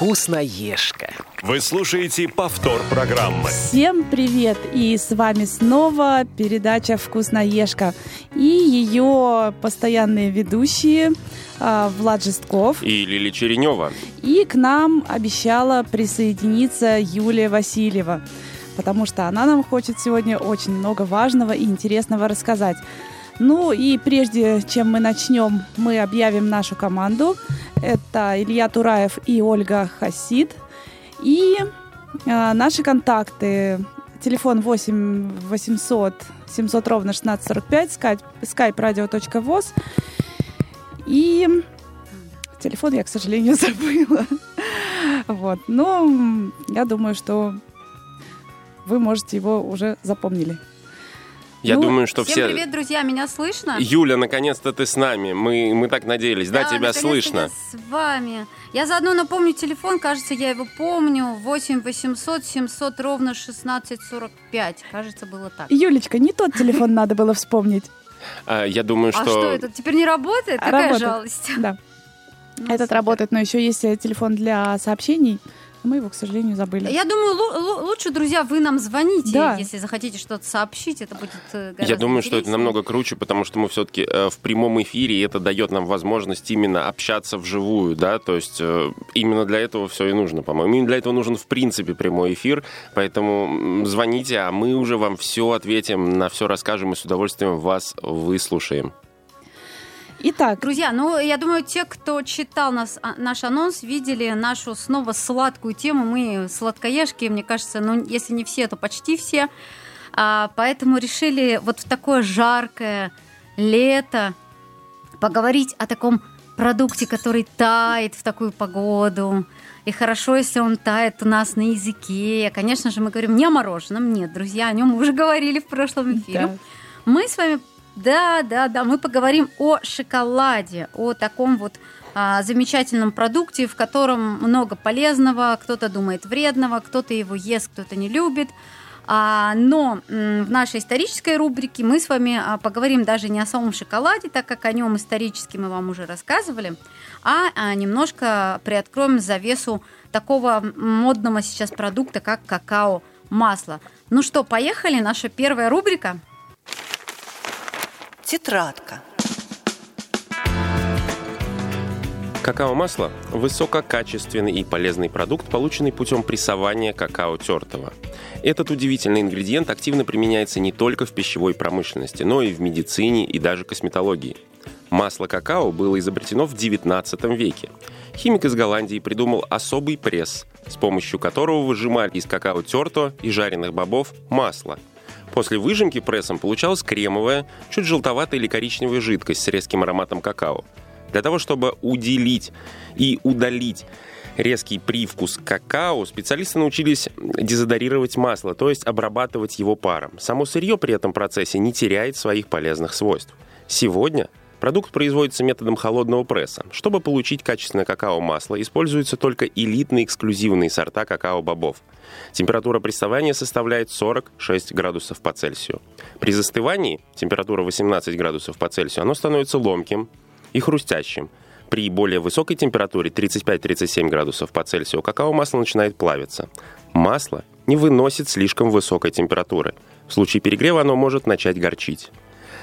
Вкусноежка. Вы слушаете повтор программы. Всем привет! И с вами снова передача «Вкусноежка» и ее постоянные ведущие а, Влад Жестков. И Лили Черенева. И к нам обещала присоединиться Юлия Васильева, потому что она нам хочет сегодня очень много важного и интересного рассказать. Ну и прежде чем мы начнем, мы объявим нашу команду. Это Илья Тураев и Ольга Хасид. И э, наши контакты. Телефон 8 800 700 ровно 1645, skype, skype radio.voz. И телефон я, к сожалению, забыла. Вот. Но я думаю, что вы можете его уже запомнили. Я Ну, думаю, что Всем все... привет, друзья, меня слышно? Юля, наконец-то ты с нами. Мы, мы так надеялись. Да, тебя наконец-то слышно. я с вами. Я заодно напомню телефон, кажется, я его помню. 8 800 700 ровно 1645. Кажется, было так. Юлечка, не тот телефон надо было вспомнить. А, я думаю, А что... что это, теперь не работает? Какая работает. жалость. Да, Ну, этот работает, но еще есть э, телефон для сообщений. Мы его, к сожалению, забыли. Я думаю, лу- лу- лучше, друзья, вы нам звоните, Да. если захотите что-то сообщить. Это будет э, гораздо Я думаю, что это интереснее. намного круче, потому что мы все-таки в прямом эфире, и это дает нам возможность именно общаться вживую, да, то есть э, именно для этого все и нужно, по-моему. Именно для этого нужен, в принципе, прямой эфир, поэтому звоните, а мы уже вам все ответим, на все расскажем и с удовольствием вас выслушаем. Итак, Друзья, ну, я думаю, те, кто читал нас, а, наш анонс, видели нашу снова сладкую тему. Мы сладкоежки, мне кажется, ну, если не все, то почти все. А, поэтому решили вот в такое жаркое лето поговорить о таком продукте, который тает в такую погоду. И хорошо, если он тает у нас на языке. Конечно же, мы говорим не о мороженом. Нет, друзья, о нем мы уже говорили в прошлом эфире. Да. Мы с вами, да, да, да, мы поговорим о шоколаде, о таком вот а, замечательном продукте, в котором много полезного, кто-то думает вредного, кто-то его ест, кто-то не любит. А, но м, в нашей исторической рубрике мы с вами а, поговорим даже не о самом шоколаде, так как о нем исторически мы вам уже рассказывали, а, а, немножко приоткроем завесу такого модного сейчас продукта, как какао-масло. Ну что, поехали, наша первая рубрика. Тетрадка. Какао-масло – высококачественный и полезный продукт, полученный путем прессования какао тертого. Этот удивительный ингредиент активно применяется не только в пищевой промышленности, но и в медицине и даже косметологии. Масло какао было изобретено в XIX веке. Химик из Голландии придумал особый пресс, с помощью которого выжимали из какао тертого и жареных бобов масло. После выжимки прессом получалась кремовая, чуть желтоватая или коричневая жидкость с резким ароматом какао. Для того, чтобы уделить и удалить резкий привкус какао, специалисты научились дезодорировать масло, то есть обрабатывать его паром. Само сырье при этом процессе не теряет своих полезных свойств. Сегодня продукт производится методом холодного пресса. Чтобы получить качественное какао-масло, используются только элитные эксклюзивные сорта какао-бобов. Температура прессования составляет 46 градусов по Цельсию. При застывании, температура 18 градусов по Цельсию, оно становится ломким и хрустящим. При более высокой температуре 35-37 градусов по Цельсию какао-масло начинает плавиться. Масло не выносит слишком высокой температуры. В случае перегрева оно может начать горчить.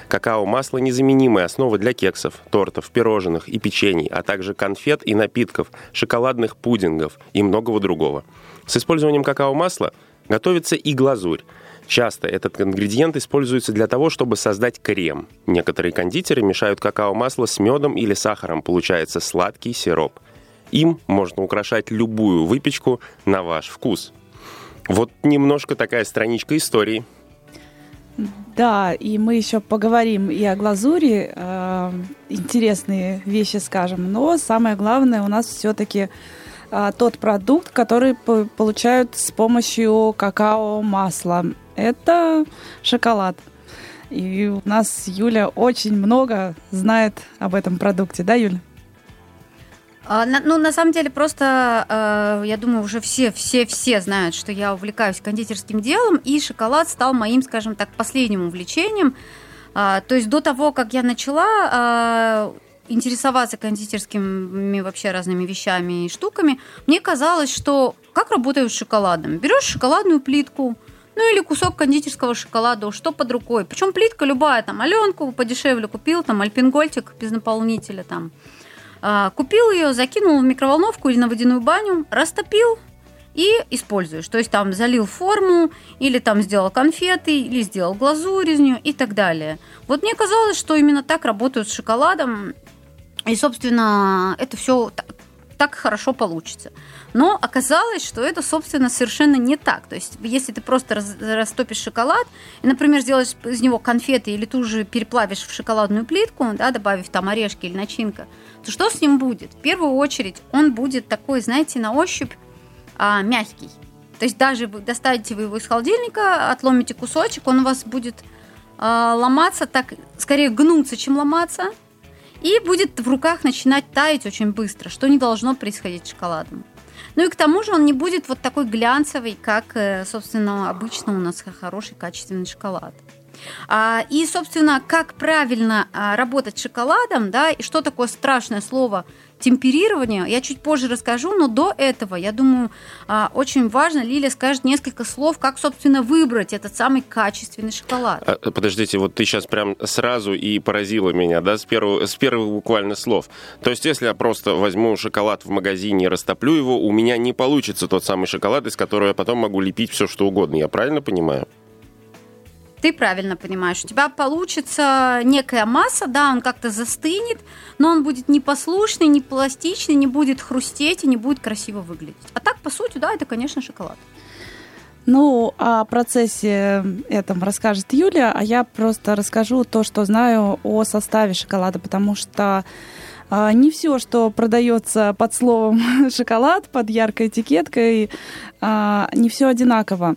Какао-масло – незаменимая основа для кексов, тортов, пирожных и печений, а также конфет и напитков, шоколадных пудингов и многого другого. С использованием какао-масла готовится и глазурь. Часто этот ингредиент используется для того, чтобы создать крем. Некоторые кондитеры мешают какао-масло с медом или сахаром, получается сладкий сироп. Им можно украшать любую выпечку на ваш вкус. Вот немножко такая страничка истории. Да, и мы еще поговорим и о глазури, э, интересные вещи скажем, но самое главное у нас все-таки тот продукт, который по- получают с помощью какао-масла. Это шоколад. И у нас Юля очень много знает об этом продукте, да, Юля? А, ну, на самом деле, просто, э, я думаю, уже все, все, все знают, что я увлекаюсь кондитерским делом, и шоколад стал моим, скажем так, последним увлечением. А, то есть до того, как я начала, а, интересоваться кондитерскими вообще разными вещами и штуками, мне казалось, что как работают с шоколадом? Берешь шоколадную плитку, ну или кусок кондитерского шоколада, что под рукой. Причем плитка любая, там, Аленку подешевле купил, там, альпингольтик без наполнителя, там. А, купил ее, закинул в микроволновку или на водяную баню, растопил, и используешь. То есть там залил форму, или там сделал конфеты, или сделал глазурь из нее и так далее. Вот мне казалось, что именно так работают с шоколадом, и, собственно, это все так хорошо получится. Но оказалось, что это, собственно, совершенно не так. То есть, если ты просто растопишь шоколад и, например, сделаешь из него конфеты или ту же переплавишь в шоколадную плитку, да, добавив там орешки или начинка, то что с ним будет? В первую очередь он будет такой, знаете, на ощупь а, мягкий. То есть даже вы достанете вы его из холодильника, отломите кусочек, он у вас будет а, ломаться, так скорее гнуться, чем ломаться, и будет в руках начинать таять очень быстро, что не должно происходить с шоколадом. Ну и к тому же он не будет вот такой глянцевый, как, э, собственно, обычно у нас хороший качественный шоколад. А, и, собственно, как правильно а, работать с шоколадом, да, и что такое страшное слово темперирование, я чуть позже расскажу, но до этого, я думаю, а, очень важно, Лилия скажет несколько слов, как, собственно, выбрать этот самый качественный шоколад. Подождите, вот ты сейчас прям сразу и поразила меня, да, с первых, с первых буквально слов. То есть, если я просто возьму шоколад в магазине и растоплю его, у меня не получится тот самый шоколад, из которого я потом могу лепить все, что угодно. Я правильно понимаю? Ты правильно понимаешь, у тебя получится некая масса, да, он как-то застынет, но он будет непослушный, не пластичный, не будет хрустеть и не будет красиво выглядеть. А так, по сути, да, это, конечно, шоколад. Ну, о процессе этом расскажет Юлия, а я просто расскажу то, что знаю о составе шоколада, потому что не все, что продается под словом шоколад, под яркой этикеткой, а, не все одинаково.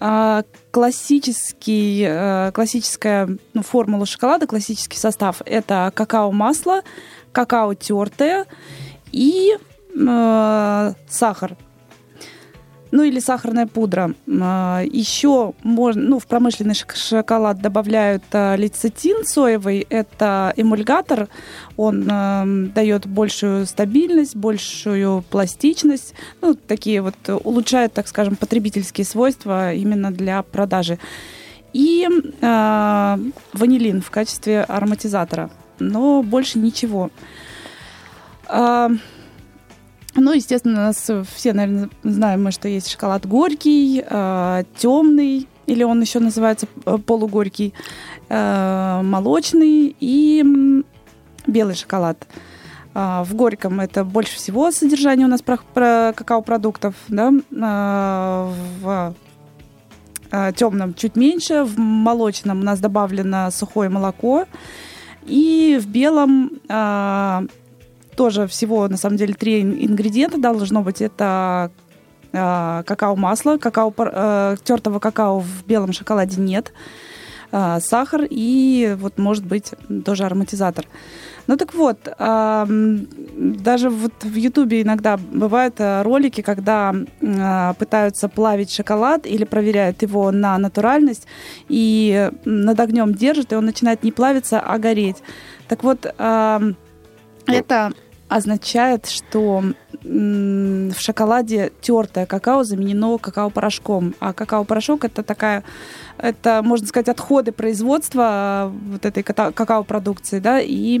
А, классический, э, классическая ну, формула шоколада, классический состав – это какао-масло, какао тертое и э, сахар ну или сахарная пудра. А, Еще можно, ну, в промышленный шоколад добавляют а, лецитин соевый, это эмульгатор, он э, дает большую стабильность, большую пластичность, ну, такие вот улучшает, так скажем, потребительские свойства именно для продажи. И э, ванилин в качестве ароматизатора, но больше ничего. Ну, естественно, нас все, наверное, знаем что есть шоколад горький, а, темный, или он еще называется э, полугорький, э, молочный и белый шоколад. Э, в горьком это больше всего содержание у нас про, про какао-продуктов, да, в темном чуть меньше, в молочном у нас добавлено сухое молоко, и в белом тоже всего, на самом деле, три ингредиента должно быть. Это какао-масло, какао, э, тертого какао в белом шоколаде нет, э, сахар и вот может быть тоже ароматизатор. Ну так вот, э, даже вот в Ютубе иногда бывают ролики, когда э, пытаются плавить шоколад или проверяют его на натуральность и над огнем держат, и он начинает не плавиться, а гореть. Так вот, э, это означает, что в шоколаде тертое какао заменено какао-порошком. А какао-порошок это такая, это, можно сказать, отходы производства а, вот этой какао-продукции, да, и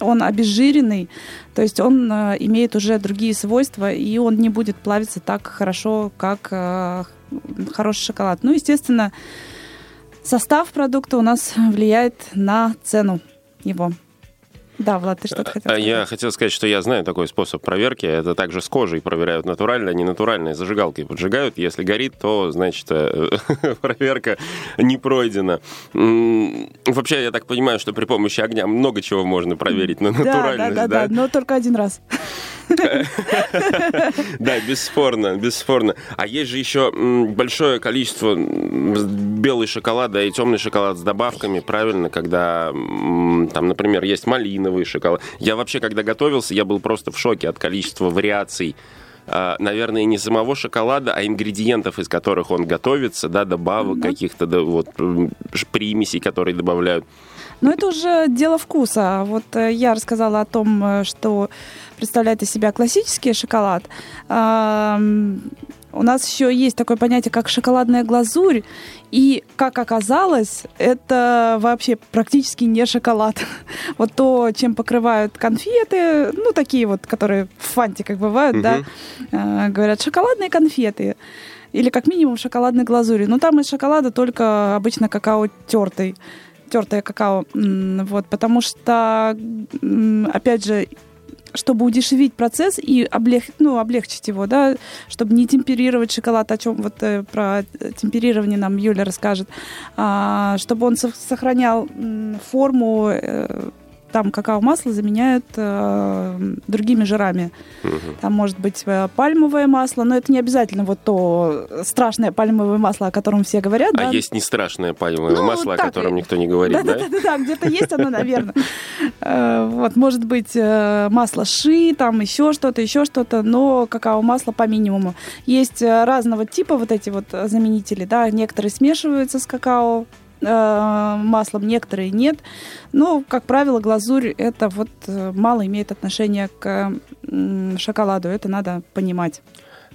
он обезжиренный, то есть он а, имеет уже другие свойства, и он не будет плавиться так хорошо, как а, хороший шоколад. Ну, естественно, состав продукта у нас влияет на цену его. Да, Влад, ты что-то хотел сказать? Я хотел сказать, что я знаю такой способ проверки. Это также с кожей проверяют натурально, а не натуральные зажигалки поджигают. Если горит, то, значит, э, проверка не пройдена. Вообще, я так понимаю, что при помощи огня много чего можно проверить на натуральность. Да, да, да, но только один раз. Да, бесспорно, бесспорно. А есть же еще большое количество белый шоколада и темный шоколад с добавками, правильно, когда там, например, есть малиновый шоколад. Я вообще, когда готовился, я был просто в шоке от количества вариаций а, наверное, не самого шоколада, а ингредиентов, из которых он готовится, да, добавок mm-hmm. каких-то, да, вот, примесей, которые добавляют. Ну, это уже дело вкуса. Вот э, я рассказала о том, э, что представляет из себя классический шоколад. У нас еще есть такое понятие, как шоколадная глазурь. И, как оказалось, это вообще практически не шоколад. Вот то, чем покрывают конфеты, ну, такие вот, которые в фантиках бывают, да, э, говорят, шоколадные конфеты. Или как минимум шоколадной глазури. Но там из шоколада только обычно какао тертый тертое какао. Вот, потому что, опять же, чтобы удешевить процесс и облег, ну, облегчить его, да, чтобы не темперировать шоколад, о чем вот э, про темперирование нам Юля расскажет, а, чтобы он сохранял форму э, там какао-масло заменяют э, другими жирами. Угу. Там может быть э, пальмовое масло, но это не обязательно вот то страшное пальмовое масло, о котором все говорят. А да? есть не страшное пальмовое ну, масло, так, о котором никто не говорит, да? Да, да, да, где-то есть оно, наверное. Э, вот, может быть, э, масло ши, там еще что-то, еще что-то, но какао-масло по минимуму. Есть разного типа вот эти вот заменители, да, некоторые смешиваются с какао, Э, маслом, некоторые нет. Но, как правило, глазурь это вот э, мало имеет отношение к шоколаду. Это надо понимать.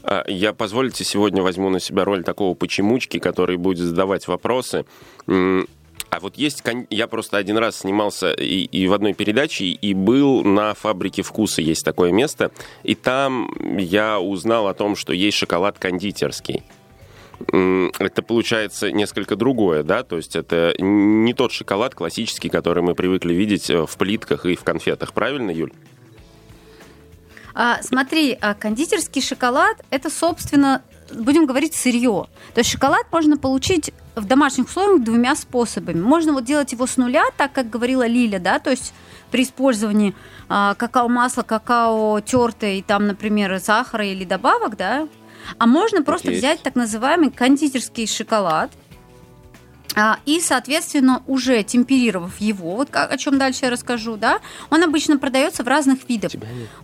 А, я, позволите, сегодня возьму на себя роль такого почемучки, который будет задавать вопросы. А вот есть, я просто один раз снимался и, и в одной передаче, и был на фабрике вкуса, есть такое место, и там я узнал о том, что есть шоколад кондитерский это получается несколько другое, да, то есть это не тот шоколад классический, который мы привыкли видеть э, в плитках и в конфетах, правильно, Юль? А, смотри, а кондитерский шоколад это, собственно, будем говорить, сырье. То есть шоколад можно получить в домашних условиях двумя способами. Можно вот делать его с нуля, так как говорила Лиля, да, то есть при использовании а, какао-масла, какао тертое и там, например, сахара или добавок, да, а можно просто есть. взять так называемый кондитерский шоколад, а, и, соответственно, уже темперировав его, вот о чем дальше я расскажу, да, он обычно продается в разных видах.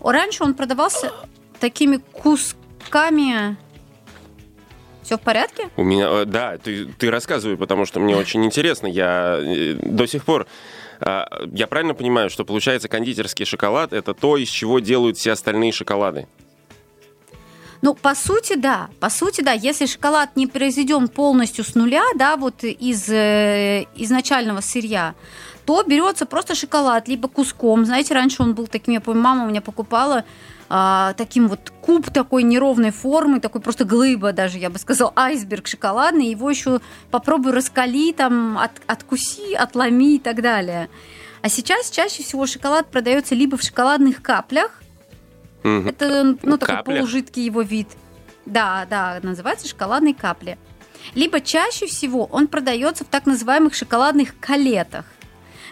Раньше он продавался такими кусками. Все в порядке? У меня, э, да, ты, ты рассказывай, потому что мне очень интересно. Я э, до сих пор а, я правильно понимаю, что получается кондитерский шоколад это то, из чего делают все остальные шоколады? Ну, по сути, да. По сути, да. Если шоколад не произведен полностью с нуля, да, вот из э, изначального сырья, то берется просто шоколад, либо куском. Знаете, раньше он был таким, я помню, мама у меня покупала а, таким вот куб такой неровной формы, такой просто глыба даже, я бы сказала, айсберг шоколадный, его еще попробуй раскали, там, от, откуси, отломи и так далее. А сейчас чаще всего шоколад продается либо в шоколадных каплях, Угу. Это ну, такой Капля. полужидкий его вид. Да, да, называется шоколадные капли. Либо чаще всего он продается в так называемых шоколадных калетах.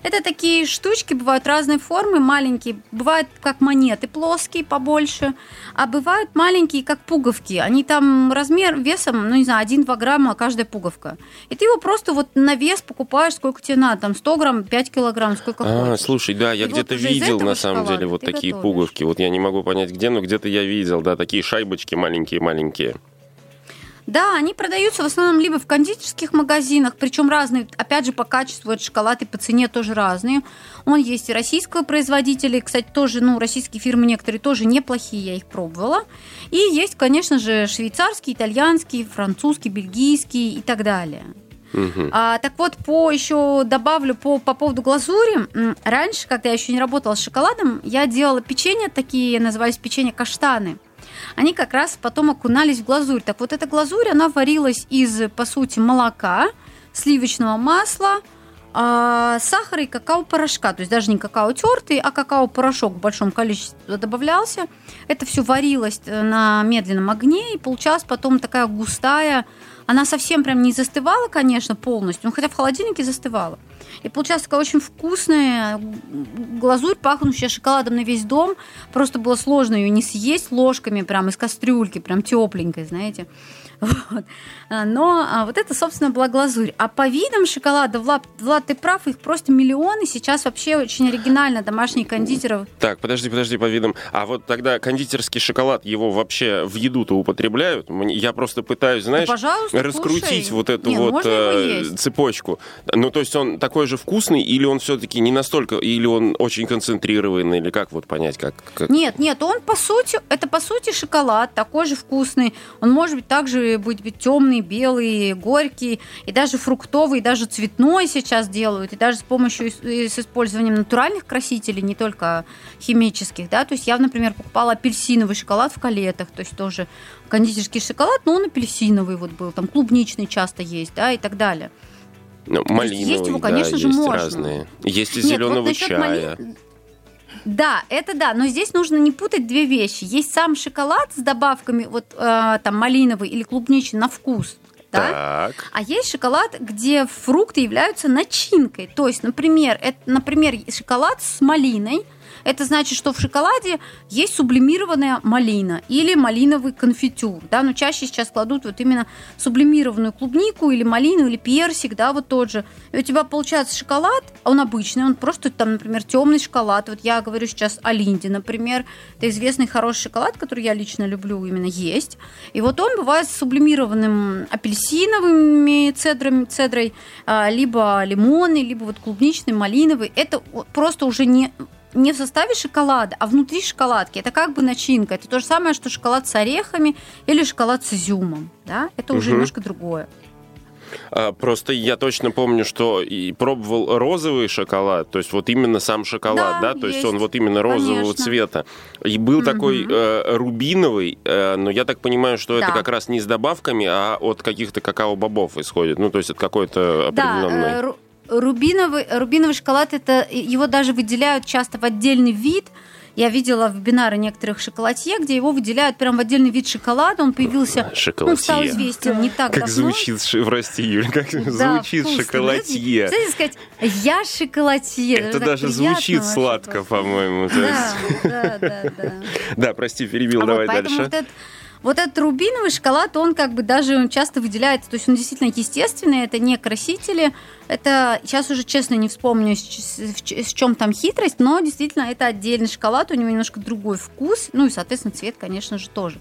Это такие штучки, бывают разной формы, маленькие, бывают как монеты, плоские, побольше, а бывают маленькие, как пуговки. Они там размер, весом, ну не знаю, 1-2 грамма каждая пуговка. И ты его просто вот на вес покупаешь, сколько тебе надо, там 100 грамм, 5 килограмм, сколько а, хочешь. Слушай, да, я где-то вот видел на самом деле вот такие готовишь. пуговки. Вот я не могу понять где, но где-то я видел, да, такие шайбочки маленькие-маленькие. Да, они продаются в основном либо в кондитерских магазинах, причем разные, опять же, по качеству этот шоколад и по цене тоже разные. Он есть и российского производителя, и, кстати, тоже, ну, российские фирмы некоторые тоже неплохие, я их пробовала. И есть, конечно же, швейцарский, итальянский, французский, бельгийский и так далее. Угу. А, так вот, по еще добавлю по, по поводу глазури. Раньше, когда я еще не работала с шоколадом, я делала печенье, такие назывались печенье каштаны они как раз потом окунались в глазурь. Так вот, эта глазурь, она варилась из, по сути, молока, сливочного масла, а, сахара и какао-порошка. То есть даже не какао тертый, а какао-порошок в большом количестве добавлялся. Это все варилось э, на медленном огне, и получалась потом такая густая. Она совсем прям не застывала, конечно, полностью, но хотя в холодильнике застывала. И получалась такая очень вкусная глазурь, пахнущая шоколадом на весь дом. Просто было сложно ее не съесть ложками прям из кастрюльки, прям тепленькой, знаете. Вот. А, но а, вот это, собственно, была глазурь. А по видам шоколада, Влад, Влад, ты прав, их просто миллионы. Сейчас вообще очень оригинально домашние кондитеры. Так, подожди, подожди, по видам. А вот тогда кондитерский шоколад, его вообще в еду-то употребляют? Я просто пытаюсь, знаешь, да, раскрутить кушай. вот эту Не, вот э, цепочку. Ну, то есть он такой же вкусный, или он все-таки не настолько, или он очень концентрированный, или как вот понять, как, как... Нет, нет, он по сути, это по сути шоколад, такой же вкусный. Он может быть также быть, быть темный, белый, горький, и даже фруктовый, и даже цветной сейчас делают, и даже с помощью, с использованием натуральных красителей, не только химических, да, то есть я, например, покупала апельсиновый шоколад в калетах, то есть тоже кондитерский шоколад, но он апельсиновый вот был, там клубничный часто есть, да, и так далее. Ну, малиновый, есть его, конечно да, же, есть можно. разные. Есть из Нет, зеленого вот чая. Мали... Да, это да, но здесь нужно не путать две вещи. Есть сам шоколад с добавками, вот э, там малиновый или клубничный на вкус, да? Так. А есть шоколад, где фрукты являются начинкой. То есть, например, это, например, шоколад с малиной, это значит, что в шоколаде есть сублимированная малина или малиновый конфитюр, да, но чаще сейчас кладут вот именно сублимированную клубнику или малину или персик, да, вот тот же. И у тебя получается шоколад, он обычный, он просто там, например, темный шоколад. Вот я говорю сейчас о Линде, например, это известный хороший шоколад, который я лично люблю именно есть. И вот он бывает с сублимированным апельсиновыми цедрами, цедрой, а, либо лимонный, либо вот клубничный, малиновый. Это просто уже не не в составе шоколада, а внутри шоколадки. Это как бы начинка. Это то же самое, что шоколад с орехами или шоколад с изюмом. Да? Это уже угу. немножко другое. А, просто я точно помню, что и пробовал розовый шоколад, то есть вот именно сам шоколад, да, да? то есть, есть он вот именно розового Конечно. цвета. И был угу. такой э, рубиновый, э, но я так понимаю, что да. это как раз не с добавками, а от каких-то какао-бобов исходит, ну то есть от какой-то определенной... Да, рубиновый, рубиновый шоколад, это его даже выделяют часто в отдельный вид. Я видела вебинары некоторых шоколадье, где его выделяют прям в отдельный вид шоколада. Он появился, шоколадье. он стал известен не так как давно. звучит, прости, Юль, как да, звучит вкусно. шоколадье. Знаете, сказать, я шоколадье. Это даже звучит сладко, по-моему. Да, да, да, да. Да, прости, перебил, а давай вот, дальше. Вот этот вот этот рубиновый шоколад, он как бы даже часто выделяется, то есть он действительно естественный, это не красители, это, сейчас уже честно не вспомню, с чем там хитрость, но действительно это отдельный шоколад, у него немножко другой вкус, ну и, соответственно, цвет, конечно же, тоже.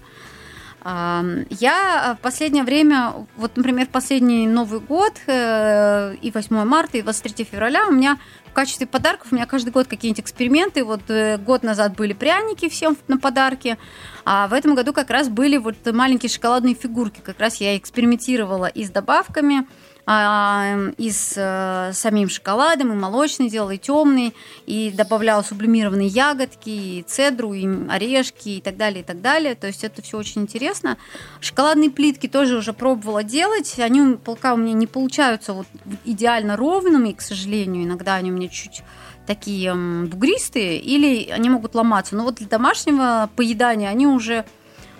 Я в последнее время, вот, например, последний Новый год э, и 8 марта, и 23 февраля у меня в качестве подарков у меня каждый год какие-нибудь эксперименты. Вот э, год назад были пряники всем на подарки, а в этом году как раз были вот маленькие шоколадные фигурки. Как раз я экспериментировала и с добавками – и с а, самим шоколадом, и молочный делал, и темный, и добавляла сублимированные ягодки, и цедру, и орешки, и так далее, и так далее. То есть это все очень интересно. Шоколадные плитки тоже уже пробовала делать. Они пока у меня не получаются вот идеально ровными, к сожалению. Иногда они у меня чуть такие бугристые, или они могут ломаться. Но вот для домашнего поедания они уже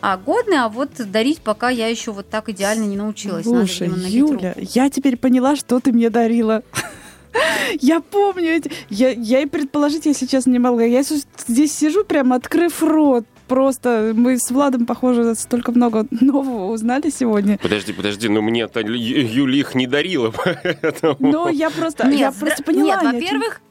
а, годные, а вот дарить пока я еще вот так идеально не научилась. Слушай, Юля, я теперь поняла, что ты мне дарила. Я помню, я, я и предположить, если честно, не могла. Я здесь сижу, прям открыв рот. Просто мы с Владом, похоже, столько много нового узнали сегодня. Подожди, подожди, но мне-то Юля их не дарила, поэтому... Но я просто, нет, я просто поняла. Нет, во-первых,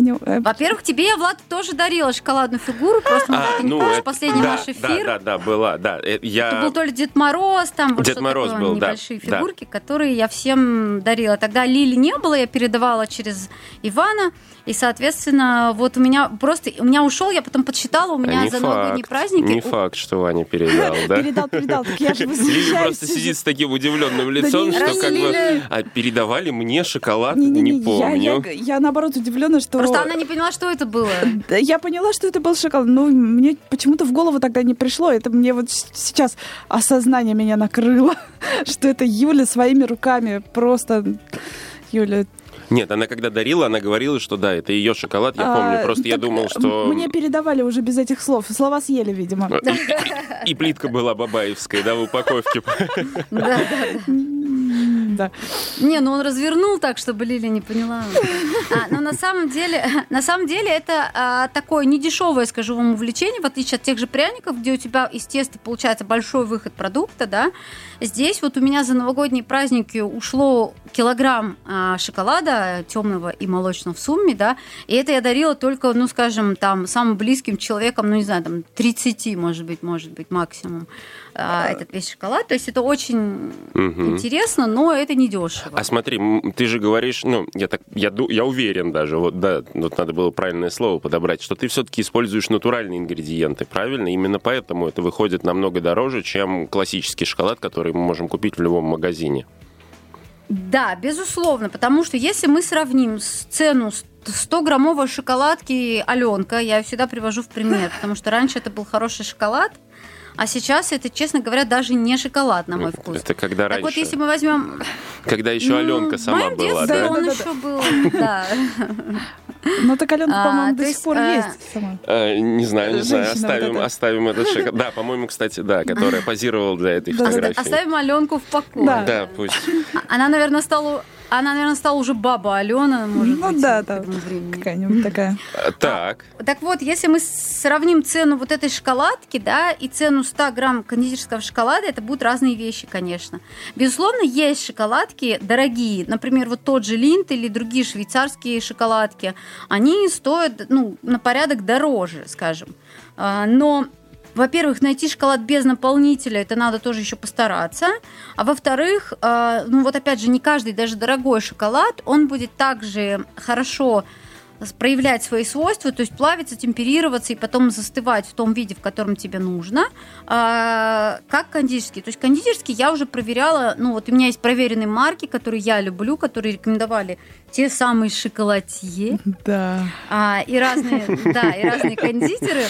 Э, Во-первых, тебе я, Влад, тоже дарила шоколадную фигуру, просто а, ты не ну, помнишь последний да, наш эфир. Да, да, да, была, да. Э, я... Это был то ли Дед Мороз, там вот Дед Мороз такое, был, небольшие да, фигурки, да. которые я всем дарила. Тогда Лили не было, я передавала через Ивана. И, соответственно, вот у меня просто, у меня ушел, я потом подсчитала, у меня не за факт, новогодние праздники... Не факт, что Ваня передал, да? Передал, передал, так я же Лили просто сидит с таким удивленным лицом, что как бы а передавали мне шоколад, не помню. Я наоборот удивлена, что... Просто она не поняла, что это было. Я поняла, что это был шоколад, но мне почему-то в голову тогда не пришло. Это мне вот сейчас осознание меня накрыло, что это Юля своими руками просто... Юля, нет, она когда дарила, она говорила, что да, это ее шоколад, я помню. А, Просто я думал, что... Мне передавали уже без этих слов. Слова съели, видимо. И, и плитка была бабаевская, да, в упаковке. Да, да, да. Да. Не, ну он развернул так, чтобы Лили не поняла. А, но на самом деле, на самом деле это а, такое недешевое, скажу вам, увлечение, в отличие от тех же пряников, где у тебя из теста получается большой выход продукта, да. Здесь вот у меня за новогодние праздники ушло килограмм а, шоколада темного и молочного в сумме, да, и это я дарила только, ну, скажем, там, самым близким человеком, ну, не знаю, там, 30, может быть, может быть, максимум а, этот весь шоколад. То есть это очень Мгм. интересно, но это не дешево. А смотри, ты же говоришь, ну, я так, я, я уверен даже, вот, да, вот надо было правильное слово подобрать, что ты все-таки используешь натуральные ингредиенты, правильно? Именно поэтому это выходит намного дороже, чем классический шоколад, который мы можем купить в любом магазине. Да, безусловно, потому что если мы сравним с- цену с- 100-граммовой шоколадки Аленка, я ее всегда привожу в пример, потому что раньше это был хороший шоколад, а сейчас это, честно говоря, даже не шоколад, на мой вкус. Это когда Так раньше, вот, если мы возьмем... когда еще ну, Аленка сама моем была, детстве да? он Да-да-да. еще был, да. Ну, так Алена, А, по-моему, до сих пор а, есть сама. Э, не знаю, не знаю, оставим, вот оставим этот шоколад. Да, по-моему, кстати, да, которая позировала для этой Да, да, да. фотографии. Оставим Аленку в покое. Да. Да, пусть. Она, наверное, стала... Она, наверное, стала уже баба Алена, может Ну быть, да, да. Какая-нибудь такая. А, Так, Так вот, если мы сравним цену вот этой шоколадки, да, и цену 100 грамм кондитерского шоколада, это будут разные вещи, конечно. Безусловно, есть шоколадки дорогие, например, вот тот же Линд или другие швейцарские шоколадки, они стоят, ну, на порядок дороже, скажем. А, Но во-первых, найти шоколад без наполнителя, это надо тоже еще постараться. А во-вторых, а, ну вот опять же, не каждый, даже дорогой шоколад, он будет также хорошо проявлять свои свойства, то есть плавиться, темперироваться и потом застывать в том виде, в котором тебе нужно, а, как кондитерский. То есть кондитерский я уже проверяла, ну вот у меня есть проверенные марки, которые я люблю, которые рекомендовали те самые шоколадье Да. а, и разные, да, и разные кондитеры.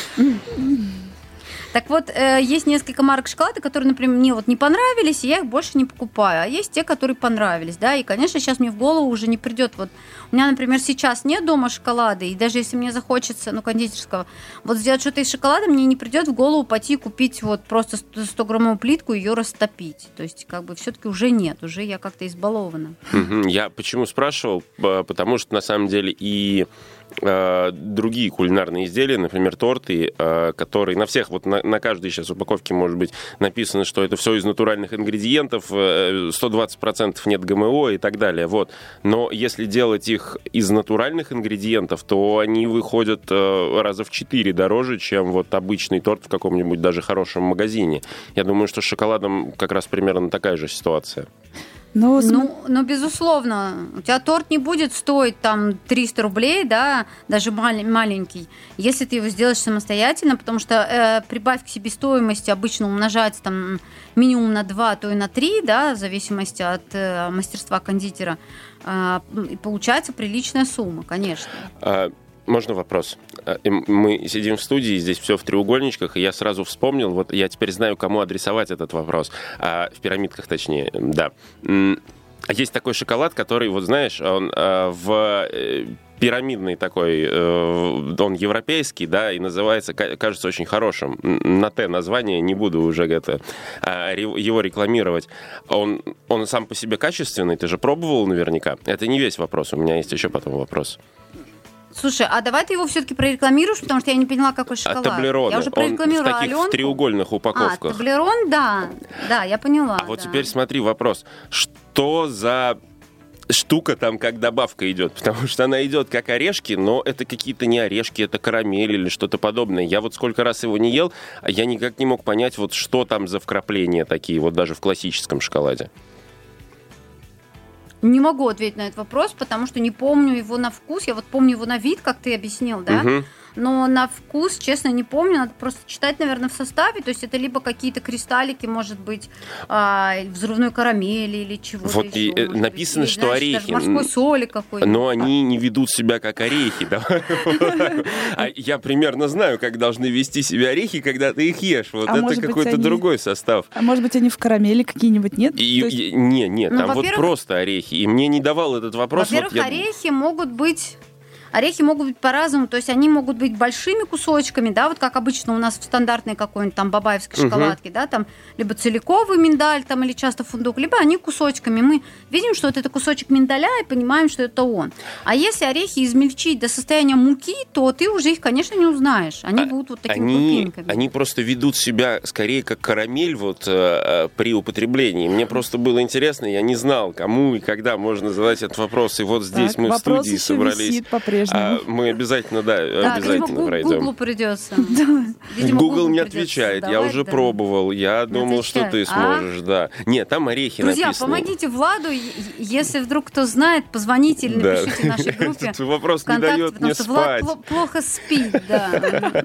Так вот, э, есть несколько марок шоколада, которые, например, мне вот не понравились, и я их больше не покупаю. А есть те, которые понравились, да. И, конечно, сейчас мне в голову уже не придет. Вот у меня, например, сейчас нет дома шоколада, и даже если мне захочется, ну, кондитерского, вот сделать что-то из шоколада, мне не придет в голову пойти купить вот просто 100-граммовую плитку и ее растопить. То есть, как бы, все-таки уже нет, уже я как-то избалована. Я почему спрашивал? Потому что на самом деле и другие кулинарные изделия, например, торты, э, которые на всех, вот на, на каждой сейчас упаковке может быть написано, что это все из натуральных ингредиентов, э, 120% нет ГМО и так далее. Вот. Но если делать их из натуральных ингредиентов, то они выходят э, раза в 4 дороже, чем вот обычный торт в каком-нибудь даже хорошем магазине. Я думаю, что с шоколадом как раз примерно такая же ситуация. Ну, см- Ну, ну, безусловно, у тебя торт не будет стоить там 300 рублей, да, даже мал- маленький, если ты его сделаешь самостоятельно, потому что э, прибавь к себестоимости обычно умножается там минимум на 2, а то и на 3, да, в зависимости от э, мастерства кондитера, А, и получается приличная сумма, конечно. А, Можно вопрос? И Мы сидим в студии, здесь все в треугольничках, и я сразу вспомнил, вот я теперь знаю, кому адресовать этот вопрос. А, в пирамидках, точнее, да. Есть такой шоколад, который, вот знаешь, он а, в э, пирамидный такой, э, он европейский, да, и называется, ка- кажется, очень хорошим. На Т название, не буду уже это, а, его рекламировать. Он, он сам по себе качественный, ты же пробовал наверняка. Это не весь вопрос, у меня есть еще потом вопрос. Слушай, а давай ты его все-таки прорекламируешь, потому что я не поняла, какой А шоколад. таблероны, Я уже он в прорекламировала таких в Аленку. треугольных А, упаковках. таблерон, да, да, я поняла. А вот да. теперь смотри, вопрос. Что за штука там, как добавка идет? Потому что она идет как орешки, но это какие-то не орешки, это карамель или что-то подобное. Я вот сколько раз его не ел, а я никак не мог понять, вот что там за вкрапления такие, вот даже в классическом шоколаде. Не могу ответить на этот вопрос, потому что не помню его на вкус. Я вот помню его на вид, как ты объяснил, да? Мгм. Но на вкус, честно, не помню. Надо просто читать, наверное, в составе. То есть это либо какие-то кристаллики, может быть, а, взрывной карамели или чего-то Вот еще, и, э, может написано, быть. Что знаешь, орехи. даже морской соли какой-нибудь. Но они не ведут себя как орехи. вот. А я примерно знаю, как должны вести себя орехи, когда ты их ешь. Вот А это какой-то другой состав. А может быть, они в карамели какие-нибудь, нет? И, То есть- и- не, нет, Ну, там вот просто орехи. И мне не давал этот вопрос. Во-первых, орехи могут быть Орехи могут быть по-разному, то есть они могут быть большими кусочками, да, вот как обычно у нас в стандартной какой-нибудь там бабаевской шоколадке, да, там либо целиковый миндаль там или часто фундук, либо они кусочками. Мы видим, что вот это кусочек миндаля и понимаем, что это он. А если орехи измельчить до состояния муки, то ты уже их, конечно, не узнаешь. Они А- будут вот такими Они, крупинками. они просто ведут себя скорее как карамель вот э, э, при употреблении. Мне просто было интересно, я не знал, кому и когда можно задать этот вопрос. И вот здесь Так, мы в студии еще собрались. По-прежнему. А, мы обязательно, да, Да, обязательно видимо, Гу- пройдем. Гуглу придется. Видимо, Google не придется отвечает. Я задавать, уже да. пробовал. Я Не думал, что ты. А? сможешь, да. Нет, там орехи Друзья, написаны. помогите Владу. Если вдруг кто знает, позвоните или Да. напишите в нашей группе. Этот вопрос не дает потому мне что Влад спать. плохо спит, да.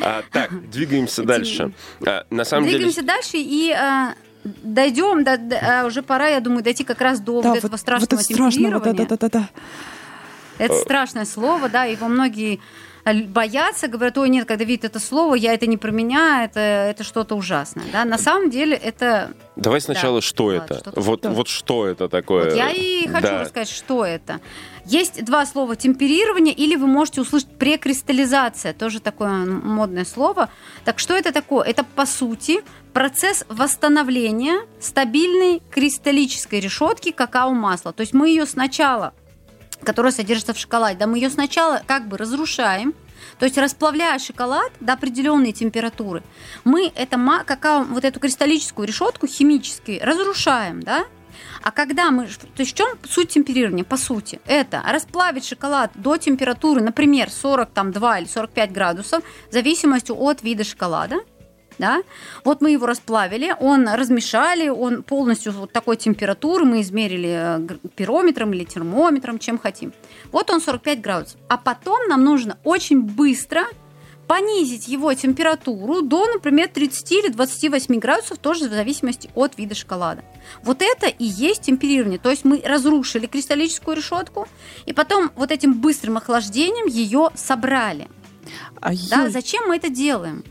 А, так, двигаемся дальше. А, на самом Двигаемся деле... дальше и а, дойдем, до- до- а, уже пора, я думаю, дойти как раз до Да, вот этого страшного вот это страшного, темперирования. да-да-да-да. Это Э. страшное слово, да, его многие л- боятся, говорят, ой, нет, когда видят это слово, я это не про меня, это, это что-то ужасное. Да? На самом деле это... Давай сначала, что Влад, это? что-то- Вот, Да. вот что это такое? Вот я и хочу Да. рассказать, что это. Есть два слова темперирование, или вы можете услышать прекристаллизация, тоже такое м, модное слово. Так что это такое? Это, по сути, процесс восстановления стабильной кристаллической решетки какао-масла. То есть мы ее сначала, которая содержится в шоколаде, да, мы ее сначала как бы разрушаем, то есть расплавляя шоколад до определенной температуры, мы это какао, вот эту кристаллическую решетку химически разрушаем, да? А когда мы... То есть в чем суть темперирования? По сути, это расплавить шоколад до температуры, например, 42 или 45 градусов, в зависимости от вида шоколада. Да? Вот мы его расплавили, он размешали, он полностью вот такой температуры, мы измерили э, пирометром или термометром, чем хотим. Вот он 45 градусов. А потом нам нужно очень быстро понизить его температуру до, например, 30 или 28 градусов, тоже в зависимости от вида шоколада. Вот это и есть темперирование. То есть мы разрушили кристаллическую решетку, и потом вот этим быстрым охлаждением ее собрали. А, Да, Юль, зачем мы это делаем?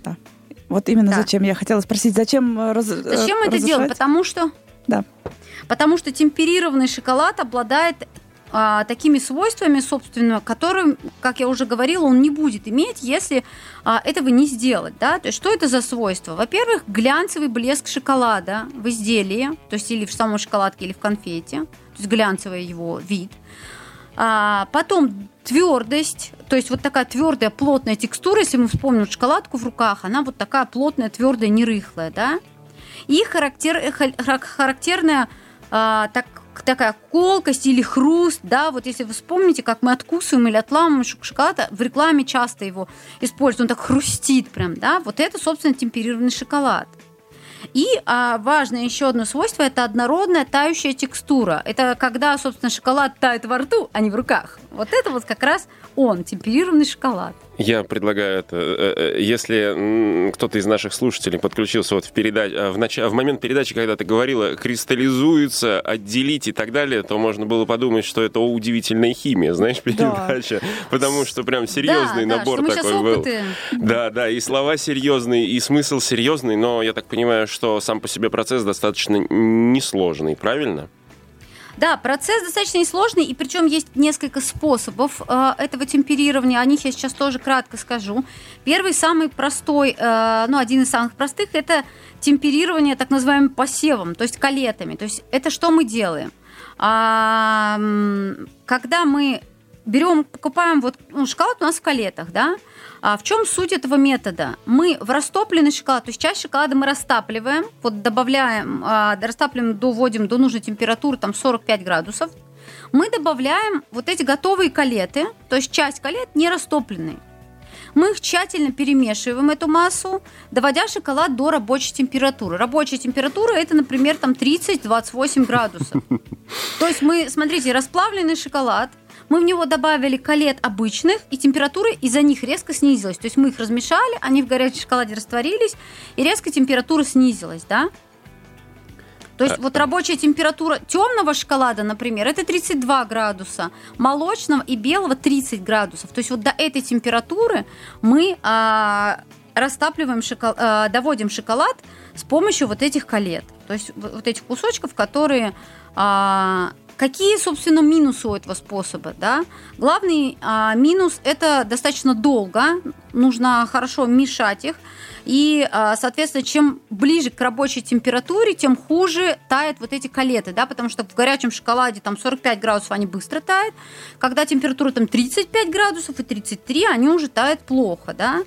Вот именно Да. зачем я хотела спросить, зачем э, раз- Зачем э, мы это делаем? разрушать? Потому что, Да. потому что темперированный шоколад обладает а, такими свойствами, собственно, которым, как я уже говорила, он не будет иметь, если а, этого не сделать. Да? То есть что это за свойства? Во-первых, глянцевый блеск шоколада в изделии, то есть или в самой шоколадке, или в конфете, то есть глянцевый его вид. А, потом твердость, то есть вот такая твердая, плотная текстура, если мы вспомним шоколадку в руках, она вот такая плотная, твердая, нерыхлая, да? И характер, э, хар- характерная а, так, такая колкость или хруст, да, вот если вы вспомните, как мы откусываем или отламываем шок- шоколад, в рекламе часто его используют, он так хрустит прям, да, вот это, собственно, темперированный шоколад. И а, важное еще одно свойство – это однородная тающая текстура. Это когда, собственно, шоколад тает во рту, а не в руках. Вот это вот как раз он, темперированный шоколад. Я предлагаю это, э, э, если кто-то из наших слушателей подключился вот в, передач... а, в, нач... в момент передачи, когда ты говорила, кристаллизуется, отделить и так далее, то можно было подумать, что это «О, удивительная химия, знаешь, передача. Потому что прям серьезный да, да, набор сейчас такой был. Да, да, и слова серьезные, и смысл серьезный, но я так понимаю, что сам по себе процесс достаточно несложный, правильно? Да, процесс достаточно несложный, и причем есть несколько способов э, этого темперирования. О них я сейчас тоже кратко скажу. Первый, самый простой, э, ну, один из самых простых, это темперирование так называемым посевом, то есть калетами. То есть это что мы делаем? А, когда мы берем, покупаем вот ну, шоколад у нас в калетах, да? А в чем суть этого метода? Мы в растопленный шоколад, то есть часть шоколада мы растапливаем, вот добавляем, а, растапливаем, доводим до нужной температуры, там 45 градусов. Мы добавляем вот эти готовые калеты, то есть часть калет не растопленные. Мы их тщательно перемешиваем, эту массу, доводя шоколад до рабочей температуры. Рабочая температура это, например, там 30-28 градусов. То есть мы, смотрите, расплавленный шоколад, мы в него добавили калет обычных, и температура из-за них резко снизилась. То есть мы их размешали, они в горячем шоколаде растворились, и резко температура снизилась, да? То есть вот рабочая температура темного шоколада, например, это 32 градуса, молочного и белого 30 градусов. То есть вот до этой температуры мы а, растапливаем шоколад, а, доводим шоколад с помощью вот этих калет. То есть вот вот этих кусочков, которые а, Какие, собственно, минусы у этого способа? Да? Главный а, минус – это достаточно долго, нужно хорошо мешать их. И, а, соответственно, чем ближе к рабочей температуре, тем хуже тают вот эти калеты, да, потому что в горячем шоколаде там 45 градусов они быстро тают, когда температура там 35 градусов и 33, они уже тают плохо, да.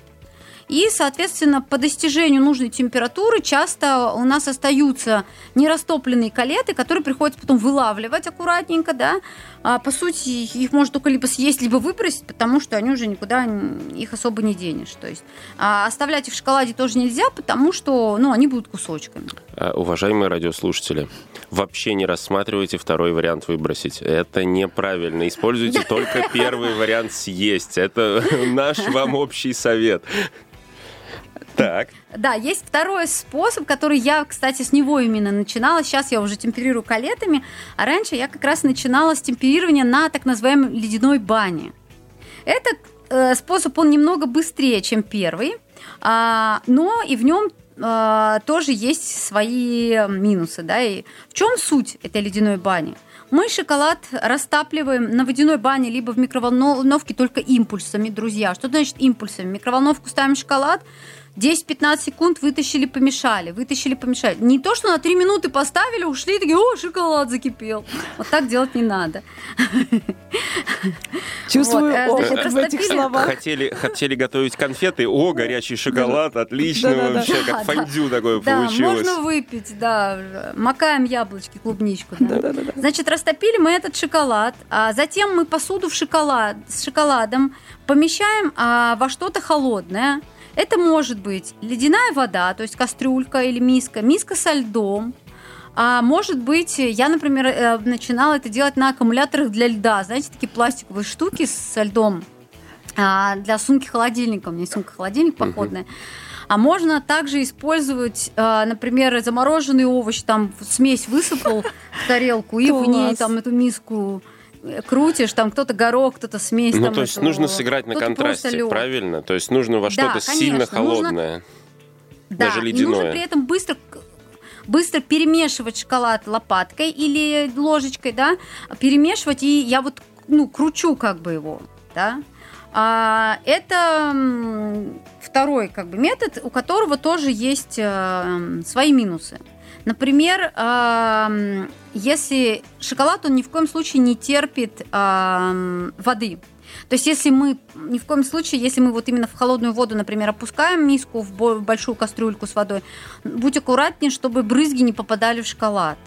И, соответственно, по достижению нужной температуры часто у нас остаются нерастопленные калеты, которые приходится потом вылавливать аккуратненько, да. А, по сути, их можно только либо съесть, либо выбросить, потому что они уже никуда их особо не денешь. То есть а оставлять их в шоколаде тоже нельзя, потому что ну, они будут кусочками. А, уважаемые радиослушатели, вообще не рассматривайте второй вариант выбросить. Это неправильно. Используйте только первый вариант съесть. Это наш вам общий совет. Так. Да, есть второй способ, который я, кстати, с него именно начинала. Сейчас я уже темперирую калетами, а раньше я как раз начинала с темперирования на так называемой ледяной бане. Это э, способ, он немного быстрее, чем первый, а, но и в нем а, тоже есть свои минусы. Да? И в чем суть этой ледяной бани? Мы шоколад растапливаем на водяной бане либо в микроволновке только импульсами, друзья. Что значит импульсами? В микроволновку ставим шоколад, 10-15 секунд вытащили, помешали, вытащили, помешали. Не то, что на 3 минуты поставили, ушли, такие, о, шоколад закипел. Вот так делать не надо. Чувствую вот, э, значит, в этих словах. Хотели, хотели готовить конфеты, о, горячий шоколад, отлично да, вообще, да, как фондю такое да, получилось. можно выпить, да, макаем яблочки, клубничку. Да. Да, да, да. Значит, растопили мы этот шоколад, а затем мы посуду в шоколад, с шоколадом помещаем а, во что-то холодное, это может быть ледяная вода, то есть кастрюлька или миска, миска со льдом, а может быть, я, например, э, начинала это делать на аккумуляторах для льда. Знаете, такие пластиковые штуки со льдом а, для сумки холодильника. У меня есть сумка-холодильник походная. А можно также использовать, а, например, замороженный овощ, там смесь высыпал в тарелку и в ней там эту миску крутишь, там кто-то горох, кто-то смесь. Ну, то есть этого, нужно сыграть на контрасте, правильно? То есть нужно во что-то да, сильно холодное. Нужно... Даже да, ледяное. И нужно при этом быстро быстро перемешивать шоколад лопаткой или ложечкой, да, перемешивать, и я вот, ну, кручу как бы его, да. А, это второй как бы метод, у которого тоже есть э, свои минусы. Например, если шоколад, он ни в коем случае не терпит воды. То есть, если мы ни в коем случае, если мы вот именно в холодную воду, например, опускаем миску в большую кастрюльку с водой, будь аккуратнее, чтобы брызги не попадали в шоколад.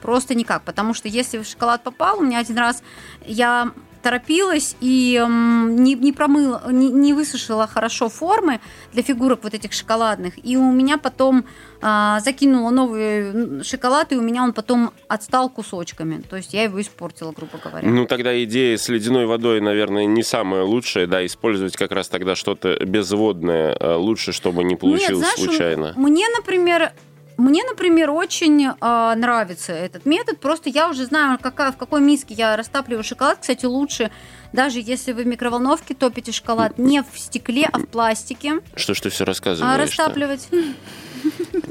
Просто никак, потому что если в шоколад попал, у меня один раз я торопилась и не, не промыла, не, не высушила хорошо формы для фигурок вот этих шоколадных. И у меня потом а, закинула новый шоколад, и у меня он потом отстал кусочками. То есть я его испортила, грубо говоря. Ну, тогда идея с ледяной водой, наверное, не самая лучшая, да, использовать как раз тогда что-то безводное а лучше, чтобы не получилось Нет, знаешь, случайно. Мне, например, мне, например, очень э, нравится этот метод. Просто я уже знаю, какая, в какой миске я растапливаю шоколад. Кстати, лучше, даже если вы в микроволновке топите шоколад не в стекле, а в пластике. Что ж ты все рассказываешь? А растапливать.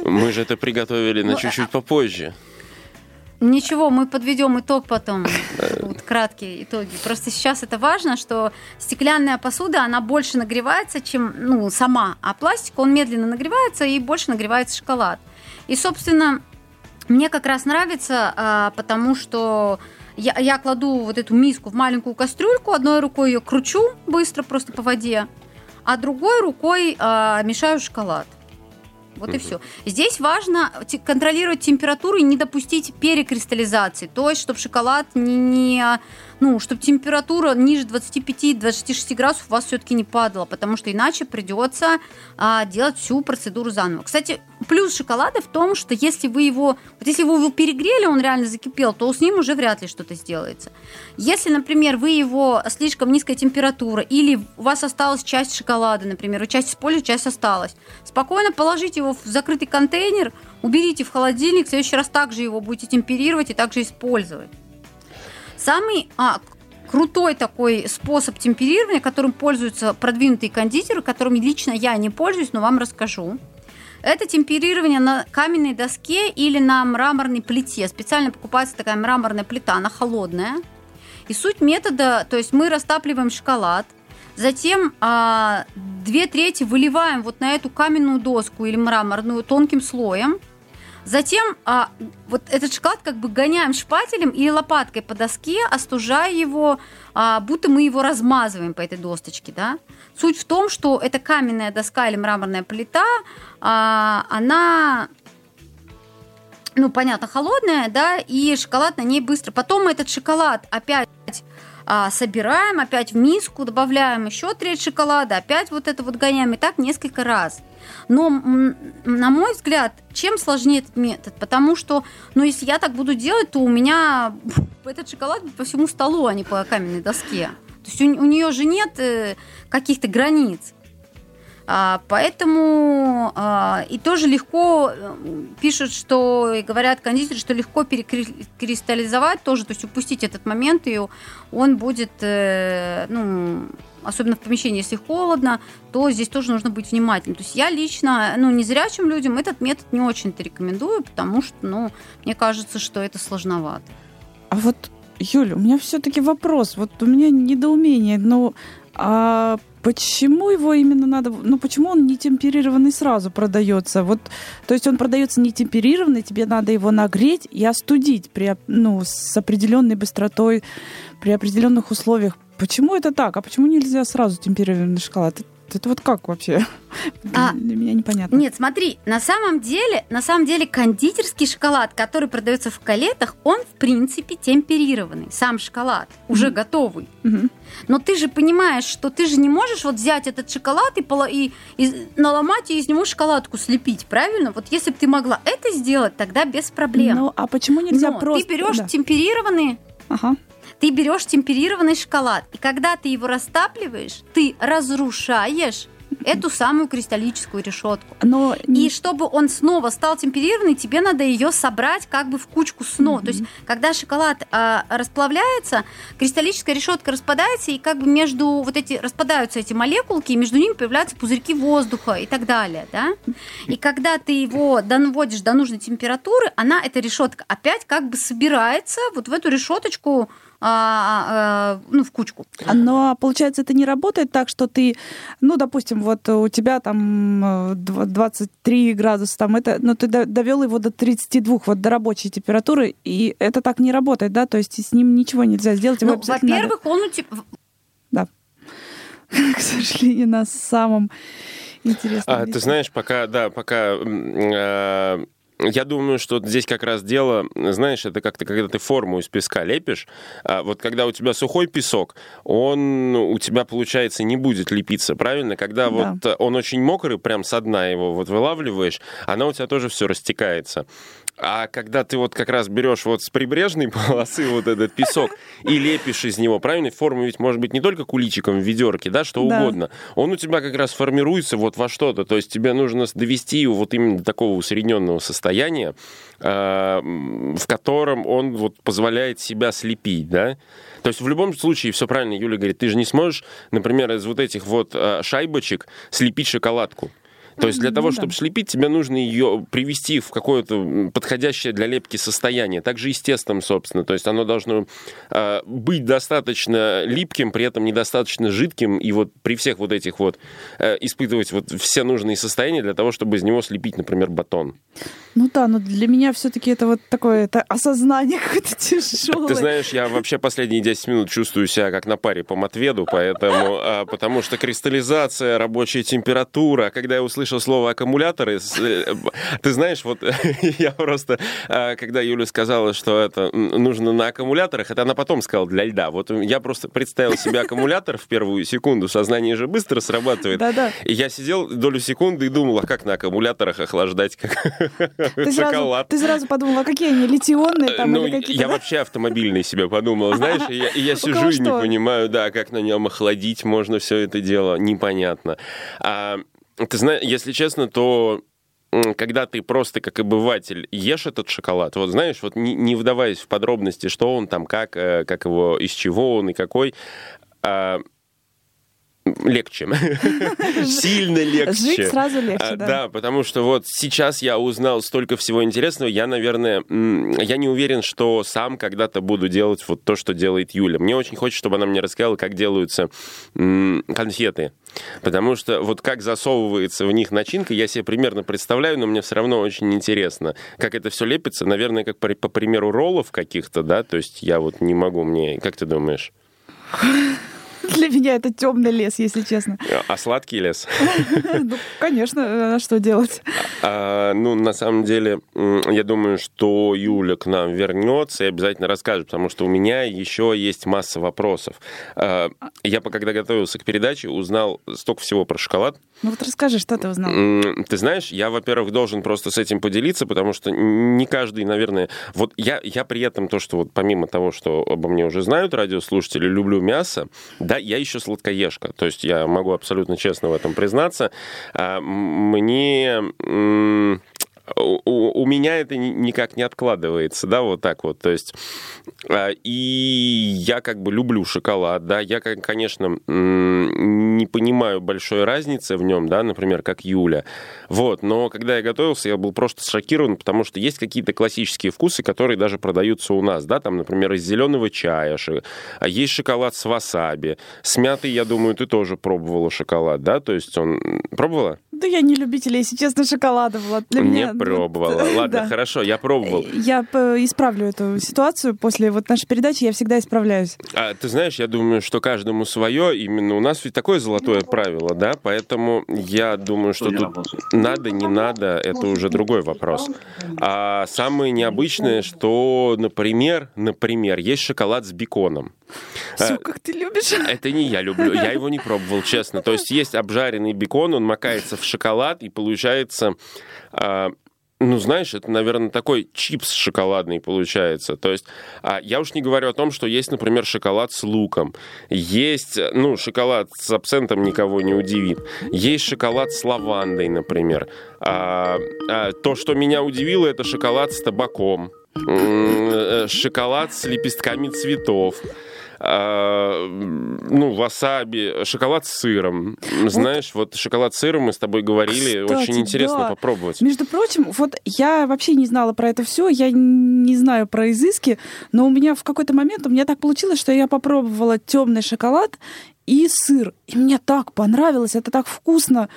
Мы же это приготовили на ну, чуть-чуть попозже. Ничего, мы подведем итог потом. Вот краткие итоги. Просто сейчас это важно, что стеклянная посуда, она больше нагревается, чем ну, сама, а пластик, он медленно нагревается и больше нагревается шоколад. И, собственно, мне как раз нравится, а, потому что я, я кладу вот эту миску в маленькую кастрюльку, одной рукой ее кручу быстро просто по воде, а другой рукой а, мешаю шоколад. Вот угу. и все. Здесь важно контролировать температуру и не допустить перекристаллизации. То есть, чтобы шоколад не, не ну, чтобы температура ниже 25-26 градусов у вас все-таки не падала, потому что иначе придется а, делать всю процедуру заново. Кстати, плюс шоколада в том, что если вы его, вот если вы его перегрели, он реально закипел, то с ним уже вряд ли что-то сделается. Если, например, вы его слишком низкая температура или у вас осталась часть шоколада, например, часть использовали, часть осталась, спокойно положите его в закрытый контейнер, уберите в холодильник, в следующий раз также его будете темперировать и также использовать. Самый а, крутой такой способ темперирования, которым пользуются продвинутые кондитеры, которым лично я не пользуюсь, но вам расскажу. Это темперирование на каменной доске или на мраморной плите. Специально покупается такая мраморная плита, она холодная. И суть метода, то есть мы растапливаем шоколад, затем а, две трети выливаем вот на эту каменную доску или мраморную тонким слоем, Затем а, вот этот шоколад как бы гоняем шпателем или лопаткой по доске, остужая его, а, будто мы его размазываем по этой досточке, да. Суть в том, что эта каменная доска или мраморная плита, а, она ну, понятно, холодная, да, и шоколад на ней быстро. Потом мы этот шоколад опять а, собираем, опять в миску, добавляем еще треть шоколада, опять вот это вот гоняем, и так несколько раз. Но, на мой взгляд, чем сложнее этот метод? Потому что, ну, если я так буду делать, то у меня этот шоколад по всему столу, а не по каменной доске. То есть у, у нее же нет э, каких-то границ. А, поэтому а, и тоже легко э, пишут, что и говорят кондитеры, что легко перекристаллизовать тоже, то есть упустить этот момент, и он будет, э, ну, особенно в помещении, если холодно, то здесь тоже нужно быть внимательным. То есть я лично, ну, незрячим людям этот метод не очень-то рекомендую, потому что, ну, мне кажется, что это сложновато. А вот, Юля, у меня все-таки вопрос. Вот у меня недоумение, но а Почему его именно надо, ну почему он не темперированный сразу продается? Вот, то есть он продается не темперированный, тебе надо его нагреть и остудить при, ну, с определенной быстротой, при определенных условиях. Почему это так? А почему нельзя сразу темперированный шоколад? Это вот как вообще? А, Для меня непонятно. Нет, смотри, на самом деле, на самом деле кондитерский шоколад, который продается в калетах, он в принципе темперированный, сам шоколад, уже mm-hmm. готовый. Mm-hmm. Но ты же понимаешь, что ты же не можешь вот взять этот шоколад и, и, и наломать и из него шоколадку слепить, правильно? Вот если бы ты могла это сделать, тогда без проблем. Ну, а почему нельзя Но просто... ты берешь да. темперированный ага ты берешь темперированный шоколад, и когда ты его растапливаешь, ты разрушаешь эту самую кристаллическую решетку. Но... И чтобы он снова стал темперированный, тебе надо ее собрать как бы в кучку снова. Mm-hmm. То есть, когда шоколад э, расплавляется, кристаллическая решетка распадается, и как бы между вот эти распадаются эти молекулки, и между ними появляются пузырьки воздуха и так далее, да. И когда ты его доводишь до нужной температуры, она эта решетка опять как бы собирается вот в эту решеточку а, а, ну, в кучку. Но получается, это не работает так, что ты, ну, допустим, вот у тебя там 23 э, градуса, там это, но ты довел его до 32, вот до рабочей температуры, и это так не работает, да, то есть с ним ничего нельзя сделать. Ну, во-первых, надо... он у тебя... Да. К сожалению, на самом интересном. А, ты знаешь, пока, да, пока э, я думаю, что здесь как раз дело, знаешь, это как-то, когда ты форму из песка лепишь, а вот когда у тебя сухой песок, он у тебя, получается, не будет лепиться, правильно? Когда да. вот он очень мокрый, прям со дна его вот вылавливаешь, она у тебя тоже все растекается. А когда ты вот как раз берешь вот с прибрежной полосы вот этот песок и лепишь из него, правильно? Форма ведь может быть не только куличиком в ведерке, да, что да. угодно. Он у тебя как раз формируется вот во что-то. То есть тебе нужно довести его вот именно до такого усредненного состояния, а, в котором он вот позволяет себя слепить, да? То есть в любом случае, все правильно Юля говорит, ты же не сможешь, например, из вот этих вот а, шайбочек слепить шоколадку. То есть для того, чтобы слепить, тебе нужно ее привести в какое-то подходящее для лепки состояние. Также и с тестом, собственно. То есть оно должно э, быть достаточно липким, при этом недостаточно жидким. И вот при всех вот этих вот э, испытывать вот все нужные состояния для того, чтобы из него слепить, например, батон. Ну да, но для меня все-таки это вот такое это осознание какое-то тяжелое. Ты знаешь, я вообще последние 10 минут чувствую себя как на паре по Матведу, поэтому, а, потому что кристаллизация, рабочая температура, когда я услышал услышал слово аккумуляторы, э, ты знаешь, вот я просто, а, когда Юля сказала, что это нужно на аккумуляторах, это она потом сказала для льда. Вот я просто представил себе аккумулятор в первую секунду, сознание же быстро срабатывает. Да-да. И я сидел долю секунды и думал, а как на аккумуляторах охлаждать как ты шоколад. Сразу, ты сразу подумал, а какие они, литионные там ну, или какие-то? Я вообще автомобильный себе подумал, знаешь, и я, и я сижу и не понимаю, да, как на нем охладить можно все это дело, непонятно. А, ты знаешь, если честно, то когда ты просто как обыватель ешь этот шоколад, вот знаешь, вот не, не вдаваясь в подробности, что он там, как, э, как его, из чего он и какой, а, легче. Сильно легче. Жить сразу легче, А, да. Да, потому что вот сейчас я узнал столько всего интересного, я, наверное, я не уверен, что сам когда-то буду делать вот то, что делает Юля. Мне очень хочется, чтобы она мне рассказала, как делаются конфеты. Потому что вот как засовывается в них начинка, я себе примерно представляю, но мне все равно очень интересно, как это все лепится. Наверное, как по, по примеру роллов каких-то, да, то есть я вот не могу мне... Как ты думаешь? Для меня это темный лес, если честно. А сладкий лес? Ну, конечно, а что делать? А, ну, на самом деле, я думаю, что Юля к нам вернется и обязательно расскажет, потому что у меня еще есть масса вопросов. А, я, когда готовился к передаче, узнал столько всего про шоколад. Ну вот расскажи, что ты узнал? Ты знаешь, я, во-первых, должен просто с этим поделиться, потому что не каждый, наверное... Вот я, я при этом то, что вот помимо того, что обо мне уже знают радиослушатели, люблю мясо, да, я еще сладкоежка. То есть я могу абсолютно честно в этом признаться. А, Мне... у, у- меня это ни- никак не откладывается, да, вот так вот, то есть, а, и я как бы люблю шоколад, да, я, конечно, не понимаю большой разницы в нем, да, например, как Юля, вот, но когда я готовился, я был просто шокирован, потому что есть какие-то классические вкусы, которые даже продаются у нас, да, там, например, из зеленого чая, а есть шоколад с васаби, с мятой, я думаю, ты тоже пробовала шоколад, да, то есть он... Пробовала? Да я не любитель, если честно, шоколада. Вот для Не меня, ну, пробовала. Ладно, да. хорошо, я пробовал. Я исправлю эту ситуацию после вот нашей передачи, я всегда исправляюсь. А, ты знаешь, я думаю, что каждому свое. Именно у нас ведь такое золотое правило, да? Поэтому я думаю, что тут надо, не надо, это уже другой вопрос. А самое необычное, что, например, например, есть шоколад с беконом. Все, как ты любишь. Это не я люблю, я его не пробовал, честно. То есть есть обжаренный бекон, он макается в шоколад, и получается... а, ну, знаешь, это, наверное, такой чипс шоколадный получается. То есть, а, я уж не говорю о том, что есть, например, шоколад с луком. Есть, ну, шоколад с абсентом никого не удивит. Есть шоколад с лавандой, например. А, а, то, что меня удивило, это шоколад с табаком. Э, Шоколад с лепестками цветов. А, ну, васаби, шоколад с сыром. Знаешь, вот шоколад с сыром мы с тобой говорили, Кстати, очень интересно да. попробовать. Между прочим, вот я вообще не знала про это все, я не знаю про изыски, но у меня в какой-то момент у меня так получилось, что я попробовала темный шоколад и сыр. И мне так понравилось, это так вкусно.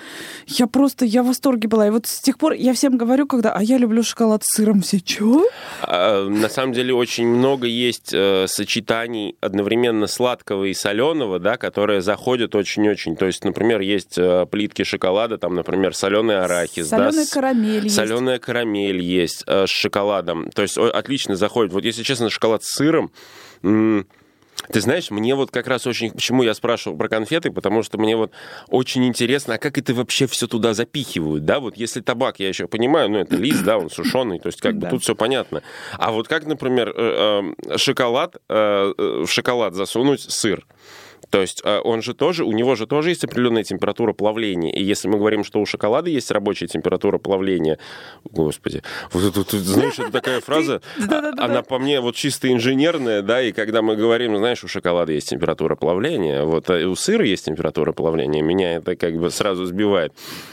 Я просто, я в восторге была. И вот с тех пор я всем говорю, когда, а я люблю шоколад с сыром. Все, чё? А, На самом деле очень много есть э, сочетаний одновременно сладкого и соленого, да, которые заходят очень-очень. То есть, например, есть э, плитки шоколада, там, например, соленый арахис, да, Соленая с- карамель есть. Соленая карамель есть э, с шоколадом. То есть отлично заходит. Вот если честно, шоколад с сыром. м, Ты знаешь, мне вот как раз очень... Почему я спрашивал про конфеты? Потому что мне вот очень интересно, а как это вообще все туда запихивают, да? Вот если табак, я еще понимаю, ну это лист, да, он сушеный, то есть как бы Да. тут все понятно. А вот как, например, э, э, шоколад, э, э, в шоколад засунуть сыр? То есть э, он же тоже, у него же тоже есть определенная температура плавления. И если мы говорим, что у шоколада есть рабочая температура плавления, господи, вот тут, знаешь, это такая фраза, а- она по мне вот чисто инженерная, да, и когда мы говорим, знаешь, у шоколада есть температура плавления, вот а у сыра есть температура плавления, меня это как бы сразу сбивает.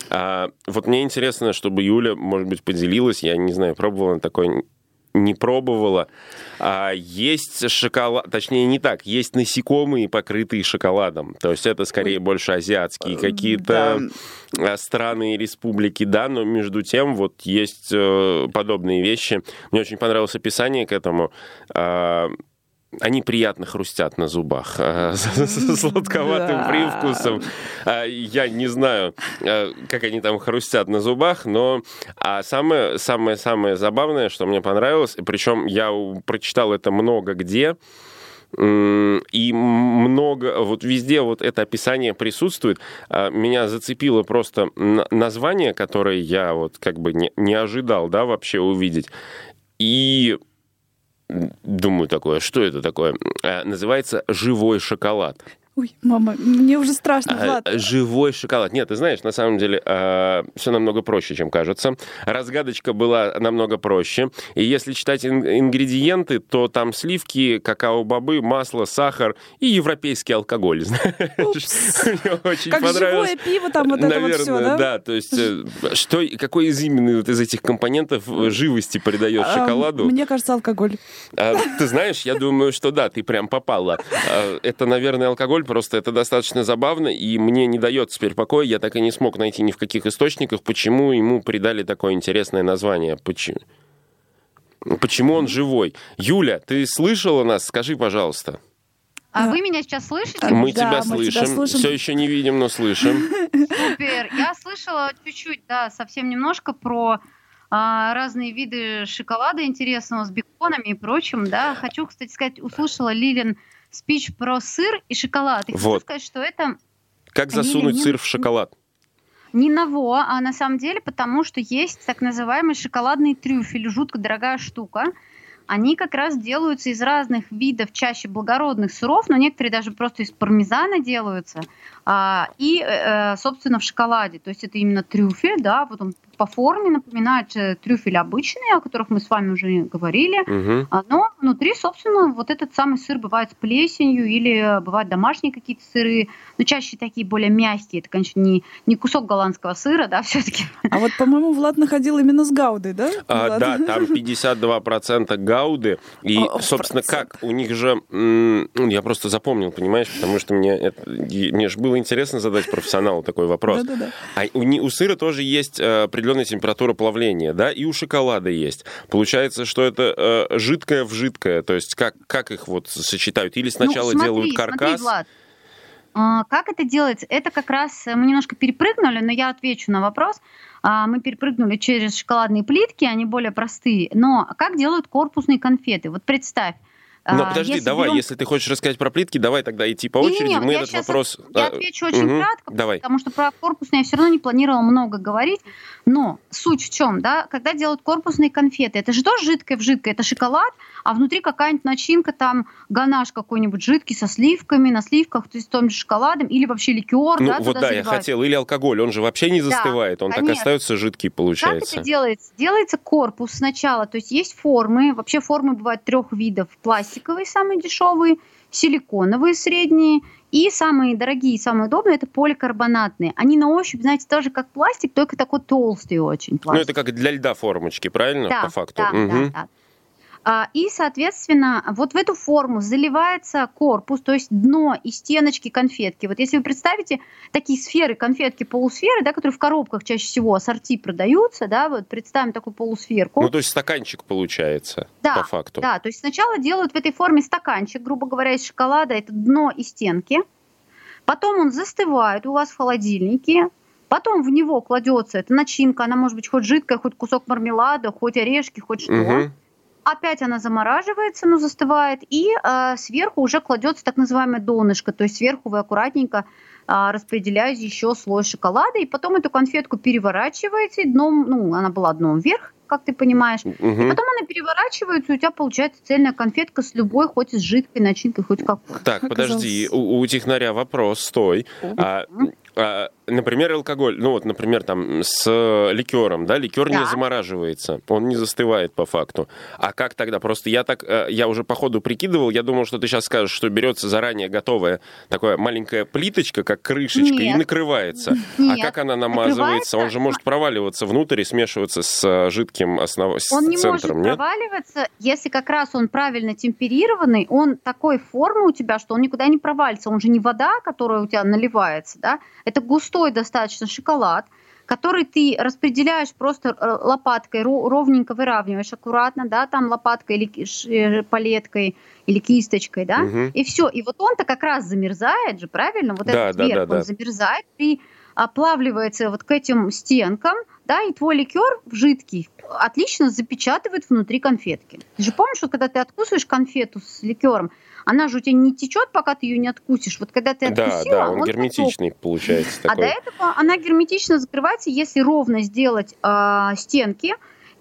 А вот мне интересно, чтобы Юля, может быть, поделилась, я не знаю, пробовала она такой не пробовала. А есть шоколад, точнее не так, есть насекомые, покрытые шоколадом. То есть это скорее больше азиатские какие-то а, страны и республики, да, но между тем вот есть э, подобные вещи. Мне очень понравилось описание к этому. Они приятно хрустят на зубах а, с сладковатым привкусом. А, Я не знаю, а, как они там хрустят на зубах, но а самое, самое, самое забавное, что мне понравилось, причем я прочитал это много где, и много, вот везде вот это описание присутствует. Меня зацепило просто название, которое я вот как бы не, не ожидал, да, вообще увидеть. И думаю такое, что это такое? А, Называется «Живой шоколад». Ой, мама, мне уже страшно, А, Влад. Живой шоколад. Нет, ты знаешь, на самом деле все намного проще, чем кажется. Разгадочка была намного проще. И если читать ин- ингредиенты, то там сливки, какао-бобы, масло, сахар и европейский алкоголь. Мне очень Как понравилось. живое пиво, там вот это вот Наверное, все, да? да. То есть, э, что, какой из именно вот из этих компонентов э, живости придает А, шоколаду? Мне кажется, алкоголь. А, ты знаешь, я думаю, что да, ты прям попала. А, это, наверное, алкоголь, просто это достаточно забавно, и мне не дает теперь покоя. Я так и не смог найти ни в каких источниках, почему ему придали такое интересное название. Почему? Почему он живой? Юля, ты слышала нас? Скажи, пожалуйста. А вы меня сейчас слышите? Мы Да, тебя мы тебя слышим. слышим. Все еще не видим, но слышим. Супер. Я слышала чуть-чуть, да, совсем немножко про а, разные виды шоколада интересного с беконами и прочим, да. Хочу, кстати сказать, услышала Лилин спич про сыр и шоколад. И хочу Вот. сказать, что это Как засунуть не- сыр в шоколад? не ново, а на самом деле потому, что есть так называемый шоколадный трюфель, жутко дорогая штука. Они как раз делаются из разных видов, чаще благородных сыров, но некоторые даже просто из пармезана делаются. А, и, э, собственно, в шоколаде. То есть это именно трюфель, да, вот он по форме напоминает э, трюфель обычный, о которых мы с вами уже говорили. А, Но внутри, собственно, вот этот самый сыр бывает с плесенью или э, бывают домашние какие-то сыры, но чаще такие более мягкие. Это, конечно, не, не кусок голландского сыра, да, все-таки. А вот, по-моему, Влад находил именно с Гаудой, да? А, Влад? да, там 52% гауды. И, О, собственно, процент. как? У них же... ну, Я просто запомнил, понимаешь, потому что мне, это- мне же было интересно задать профессионалу такой вопрос. Да-да-да. А у, у сыра тоже есть э, определенная температура плавления, да, и у шоколада есть. Получается, что это э, жидкое в жидкое, то есть как, как их вот сочетают? Или сначала Ну, смотри, делают смотри, каркас? Влад. А, Как это делается? Это как раз э, мы немножко перепрыгнули, но я отвечу на вопрос. А, Мы перепрыгнули через шоколадные плитки, они более простые. Но как делают корпусные конфеты? Вот представь. Но а, подожди, если давай, берем- если ты хочешь рассказать про плитки, давай тогда идти по очереди. Мы я этот вопрос... Я а, отвечу очень мгм, кратко, Давай. потому что про корпусные я все равно не планировала много говорить. Но суть в чем, да, когда делают корпусные конфеты, это же тоже жидкое в жидкое, это шоколад, а внутри какая-нибудь начинка, там ганаш какой-нибудь жидкий со сливками, на сливках, то есть с том же шоколадом, или вообще ликер, Ну да, вот да, я заливают. хотел. Или алкоголь, он же вообще не Да, застывает, он так конечно. остается жидкий, Как получается. это делается? Делается корпус сначала, то есть есть формы, вообще формы бывают трех видов. Пластиковые, самые дешевые, силиконовые, средние, и самые дорогие, самые удобные, это поликарбонатные. Они на ощупь, знаете, тоже как пластик, только такой толстый очень Ну пластик. это как для льда формочки, правильно, да, по факту? Да, Мгм. да, да. А, И, соответственно, вот в эту форму заливается корпус, то есть дно и стеночки конфетки. Вот если вы представите такие сферы, конфетки, полусферы, да, которые в коробках чаще всего ассорти продаются, да, вот представим такую полусферку. Ну то есть стаканчик получается, Да, по факту. Да, то есть сначала делают в этой форме стаканчик, грубо говоря, из шоколада, это дно и стенки. Потом он застывает у вас в холодильнике. Потом в него кладется эта начинка, она может быть хоть жидкая, хоть кусок мармелада, хоть орешки, хоть что. Мгм. Опять она замораживается, ну, застывает, и э, сверху уже кладется так называемое донышко, то есть сверху вы аккуратненько а, распределяете еще слой шоколада, и потом эту конфетку переворачиваете дном, ну, она была дном вверх, как ты понимаешь, и Мгм. потом она переворачивается, и у тебя получается цельная конфетка с любой, хоть и с жидкой начинкой, хоть какой. Так, Оказалось. подожди, у, у технаря вопрос, стой. А, а, например, алкоголь, ну вот, например, там с ликером, да, ликер не Да. замораживается, он не застывает по факту. А как тогда? Просто я так, э, я уже по ходу прикидывал, я думал, что ты сейчас скажешь, что берется заранее готовая такая маленькая плиточка, как крышечка, и Нет. накрывается. А Нет. как она намазывается? Он же может проваливаться внутрь и смешиваться с э, жидким основ... Он не центром, может нет? проваливаться, если как раз он правильно темперированный, он такой формы у тебя, что он никуда не провалится. Он же не вода, которая у тебя наливается, да? Это густой достаточно шоколад, который ты распределяешь просто э, лопаткой, ро- ровненько выравниваешь аккуратно, да, там лопаткой или э, палеткой или кисточкой, да, Мгм. и все. И вот он-то как раз замерзает же, правильно? Вот Да, этот да, верх, да, да. он замерзает и оплавливается вот к этим стенкам, да, и твой ликер жидкий отлично запечатывает внутри конфетки. Ты же помнишь, что когда ты откусываешь конфету с ликером, она же у тебя не течет, пока ты ее не откусишь. Вот когда ты Да, откусила, да, он он герметичный получается а до такой. этого она герметично закрывается, если ровно сделать а, стенки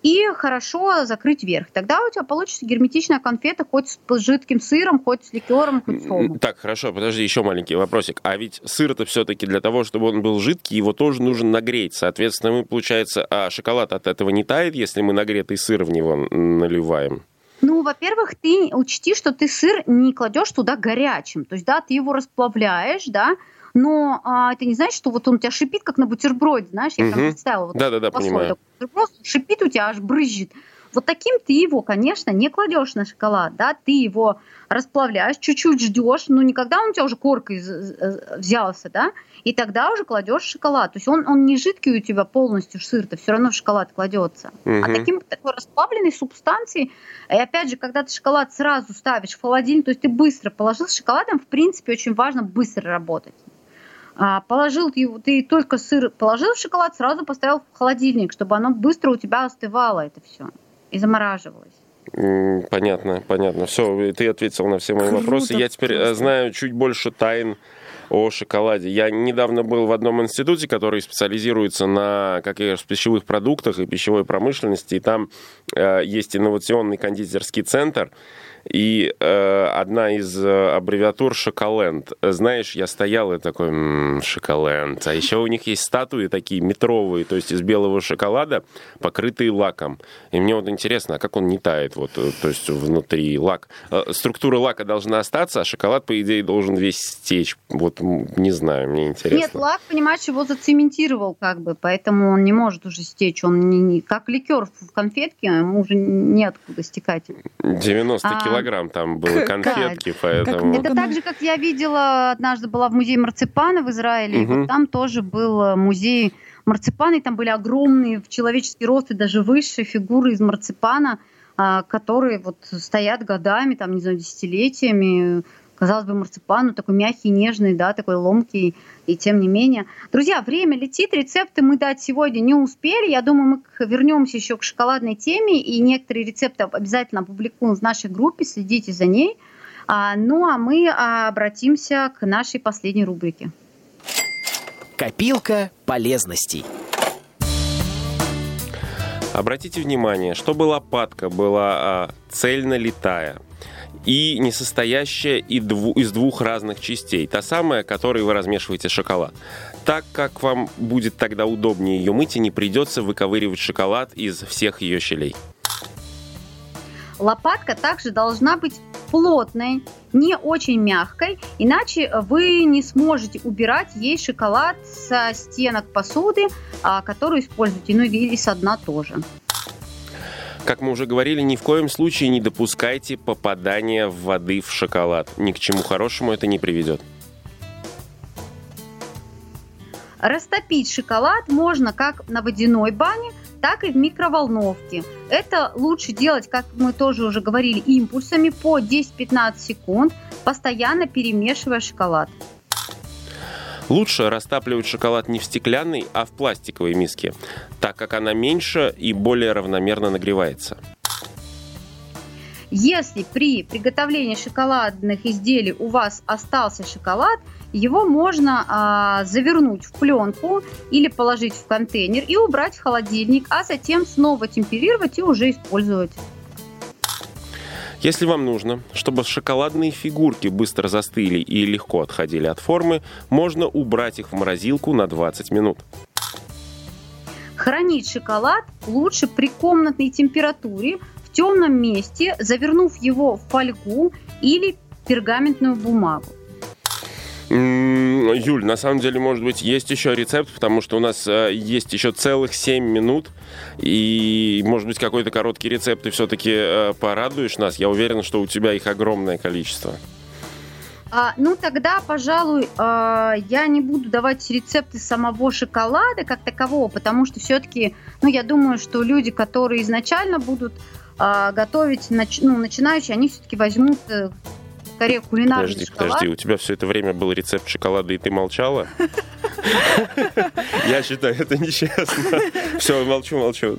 и хорошо закрыть верх. Тогда у тебя получится герметичная конфета хоть с жидким сыром, хоть с ликером, хоть с солом. Так, хорошо, подожди, еще маленький вопросик. А ведь сыр-то все-таки для того, чтобы он был жидкий, его тоже нужно нагреть. Соответственно, мы, получается, а шоколад от этого не тает, если мы нагретый сыр в него наливаем? Ну, во-первых, ты учти, что ты сыр не кладешь туда горячим. То есть, да, ты его расплавляешь, да, но а, это не значит, что вот он у тебя шипит, как на бутерброде, знаешь, я угу. прям представила. Вот Да-да-да, понимаю. Бутерброд шипит у тебя, аж брызжет. Вот таким ты его, конечно, не кладешь на шоколад, да, ты его расплавляешь, чуть-чуть ждешь, но никогда он у тебя уже коркой взялся, да, и тогда уже кладешь шоколад. То есть он, он не жидкий у тебя полностью сыр-то, все равно в шоколад кладется. Угу. А таким такой расплавленной субстанцией, и опять же, когда ты шоколад сразу ставишь в холодильник, то есть ты быстро положил с шоколадом, в принципе, очень важно быстро работать. А, положил его, ты только сыр положил в шоколад, сразу поставил в холодильник, чтобы оно быстро у тебя остывало это все и замораживалось. Понятно, понятно. Все, ты ответил на все мои Круто, вопросы. Я теперь просто. знаю чуть больше тайн о шоколаде. Я недавно был в одном институте, который специализируется на как я пищевых продуктах и пищевой промышленности. И там э, есть инновационный кондитерский центр. И э, одна из э, аббревиатур «Шоколенд». Знаешь, я стоял и такой, м-м, «Шоколенд». А еще у них есть статуи такие метровые, то есть из белого шоколада, покрытые лаком. И мне вот интересно, а как он не тает, вот, э, то есть внутри лак. Э, структура лака должна остаться, а шоколад, по идее, должен весь стечь. Вот, не знаю, мне интересно. Нет, лак, понимаешь, его зацементировал как бы, поэтому он не может уже стечь. Он не, не, как ликер в конфетке, ему уже неоткуда стекать. 90 а, килограмм там было конфетки, поэтому... Это так же, как я видела, однажды была в музее марципана в Израиле, и вот там тоже был э, музей марципана, и там были огромные в человеческий рост и даже выше фигуры из марципана, а, которые вот стоят годами, там, не знаю, десятилетиями, казалось бы, марципан, ну, такой мягкий, нежный, да, такой ломкий, и тем не менее. Друзья, время летит, рецепты мы дать сегодня не успели. Я думаю, мы вернемся еще к шоколадной теме, и некоторые рецепты обязательно опубликуем в нашей группе, следите за ней. А, ну, а мы а, обратимся к нашей последней рубрике. Копилка полезностей. Обратите внимание, чтобы лопатка была а, цельно летая – и не состоящая из двух разных частей. Та самая, которой вы размешиваете шоколад. Так как вам будет тогда удобнее ее мыть и не придется выковыривать шоколад из всех ее щелей. Лопатка также должна быть плотной, не очень мягкой, иначе вы не сможете убирать ей шоколад со стенок посуды, а, которую используете, ну или со дна тоже. Как мы уже говорили, ни в коем случае не допускайте попадания воды в шоколад. Ни к чему хорошему это не приведет. Растопить шоколад можно как на водяной бане, так и в микроволновке. Это лучше делать, как мы тоже уже говорили, импульсами по 10-15 секунд, постоянно перемешивая шоколад. Лучше растапливать шоколад не в стеклянной, а в пластиковой миске, так как она меньше и более равномерно нагревается. Если при приготовлении шоколадных изделий у вас остался шоколад, его можно а, завернуть в пленку или положить в контейнер и убрать в холодильник, а затем снова темперировать и уже использовать. Если вам нужно, чтобы шоколадные фигурки быстро застыли и легко отходили от формы, можно убрать их в морозилку на 20 минут. Хранить шоколад лучше при комнатной температуре в темном месте, завернув его в фольгу или пергаментную бумагу. Юль, на самом деле, может быть, есть еще рецепт, потому что у нас э, есть еще целых 7 минут, и, может быть, какой-то короткий рецепт ты все-таки э, порадуешь нас. Я уверен, что у тебя их огромное количество. А, ну, тогда, пожалуй, э, я не буду давать рецепты самого шоколада как такового, потому что все-таки, ну, я думаю, что люди, которые изначально будут э, готовить, нач, ну, начинающие, они все-таки возьмут э, скорее кулинарный Подожди, шоколад. подожди, у тебя все это время был рецепт шоколада, и ты молчала? Я считаю, это нечестно. Все, молчу, молчу.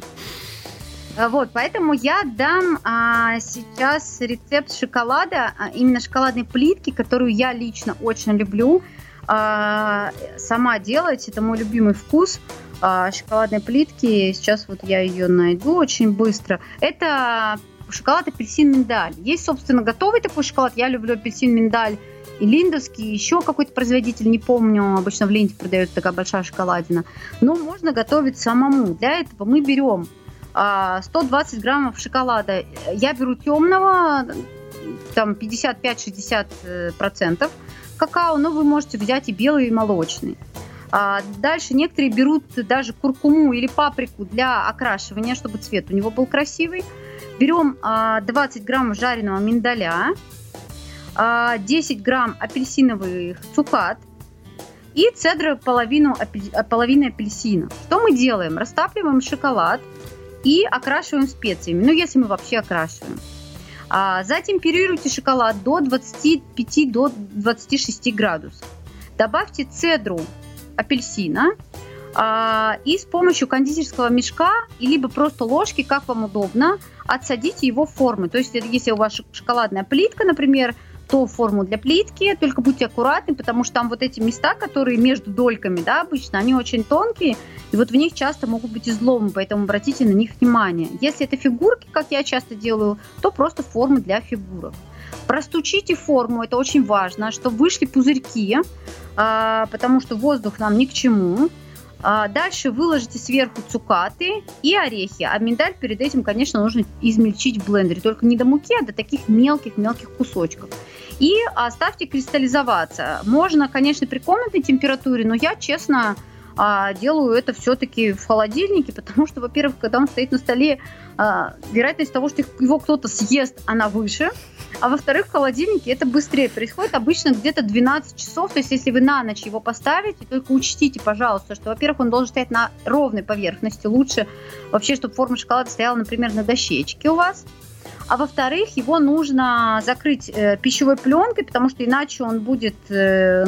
А, вот, поэтому я дам а, сейчас рецепт шоколада, а, именно шоколадной плитки, которую я лично очень люблю а, сама делать. Это мой любимый вкус. а, шоколадной плитки. Сейчас вот я ее найду очень быстро. Это шоколад апельсин миндаль. Есть, собственно, готовый такой шоколад. Я люблю апельсин миндаль и линдовский, еще какой-то производитель, не помню, обычно в ленте продается такая большая шоколадина. Но можно готовить самому. Для этого мы берем 120 а, граммов шоколада. Я беру темного, там 55-60 э, процентов какао, но вы можете взять и белый, и молочный. А дальше некоторые берут даже куркуму или паприку для окрашивания, чтобы цвет у него был красивый. Берем 20 а, грамм жареного миндаля, 10 а, грамм апельсиновых цукат и цедра половину, половины апельсина. Что мы делаем? Растапливаем шоколад и окрашиваем специями. Ну, если мы вообще окрашиваем. А, затемперируйте шоколад до 25 до 26 градусов. Добавьте цедру апельсина а, и с помощью кондитерского мешка либо просто ложки, как вам удобно, отсадите его в формы. То есть, если у вас шоколадная плитка, например, то форму для плитки, только будьте аккуратны, потому что там вот эти места, которые между дольками, да, обычно, они очень тонкие, и вот в них часто могут быть изломы, поэтому обратите на них внимание. Если это фигурки, как я часто делаю, то просто формы для фигурок. Простучите форму, это очень важно, чтобы вышли пузырьки, а, потому что воздух нам ни к чему. А, дальше выложите сверху цукаты и орехи. А миндаль перед этим, конечно, нужно измельчить в блендере. Только не до муки, а до таких мелких-мелких кусочков. И оставьте кристаллизоваться. Можно, конечно, при комнатной температуре, но я, честно, а, делаю это все-таки в холодильнике, потому что, во-первых, когда он стоит на столе, а, вероятность того, что его кто-то съест, она выше. А во-вторых, в холодильнике это быстрее происходит, обычно где-то 12 часов. То есть, если вы на ночь его поставите, только учтите, пожалуйста, что, во-первых, он должен стоять на ровной поверхности. Лучше вообще, чтобы форма шоколада стояла, например, на дощечке у вас. А во-вторых, его нужно закрыть э, пищевой пленкой, потому что иначе он будет э,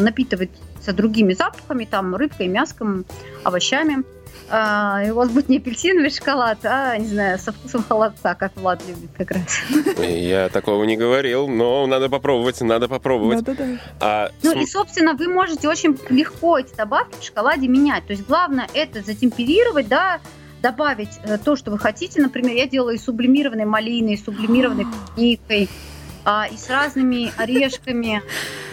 напитываться другими запахами, там, рыбкой, мяском, овощами. А, и у вас будет не апельсиновый шоколад, а, не знаю, со вкусом холодца, как Влад любит как раз. Я такого не говорил, но надо попробовать, надо попробовать. Да, да, да. А, ну см... и, собственно, вы можете очень легко эти добавки в шоколаде менять. То есть главное это затемперировать, да, добавить э, то, что вы хотите. Например, я делаю сублимированной малиной, сублимированной клубникой, а, и с разными орешками.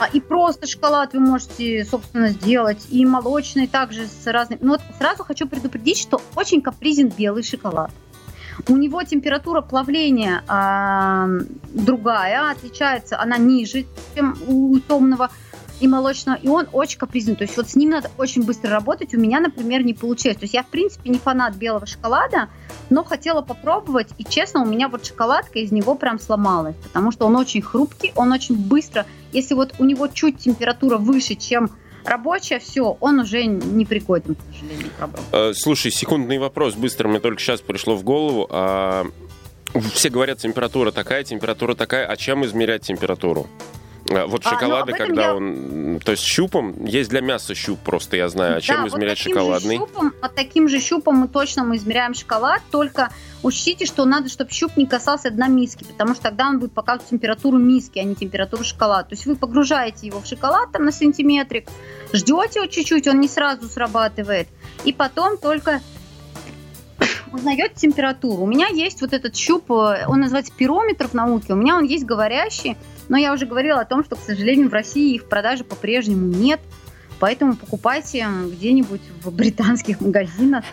А, и просто шоколад вы можете, собственно, сделать. И молочный также с разными. Но вот сразу хочу предупредить, что очень капризен белый шоколад. У него температура плавления а, другая, отличается, она ниже, чем у темного и молочного, и он очень капризный. То есть вот с ним надо очень быстро работать. У меня, например, не получилось. То есть я, в принципе, не фанат белого шоколада, но хотела попробовать, и честно, у меня вот шоколадка из него прям сломалась, потому что он очень хрупкий, он очень быстро. Если вот у него чуть температура выше, чем рабочая, все, он уже не пригоден, к сожалению, э, Слушай, секундный вопрос, быстро мне только сейчас пришло в голову. А, все говорят, температура такая, температура такая, а чем измерять температуру? А, вот шоколады, а, ну, когда я... он... То есть щупом, есть для мяса щуп просто, я знаю. А чем да, измерять вот шоколадный? Щупом, вот таким же щупом мы точно мы измеряем шоколад, только учтите, что надо, чтобы щуп не касался дна миски, потому что тогда он будет показывать температуру миски, а не температуру шоколада. То есть вы погружаете его в шоколад там на сантиметрик, ждете его чуть-чуть, он не сразу срабатывает, и потом только узнаете температуру. У меня есть вот этот щуп, э, он называется пирометр в науке, у меня он есть говорящий, но я уже говорила о том, что, к сожалению, в России их в продаже по-прежнему нет. Поэтому покупайте где-нибудь в британских магазинах.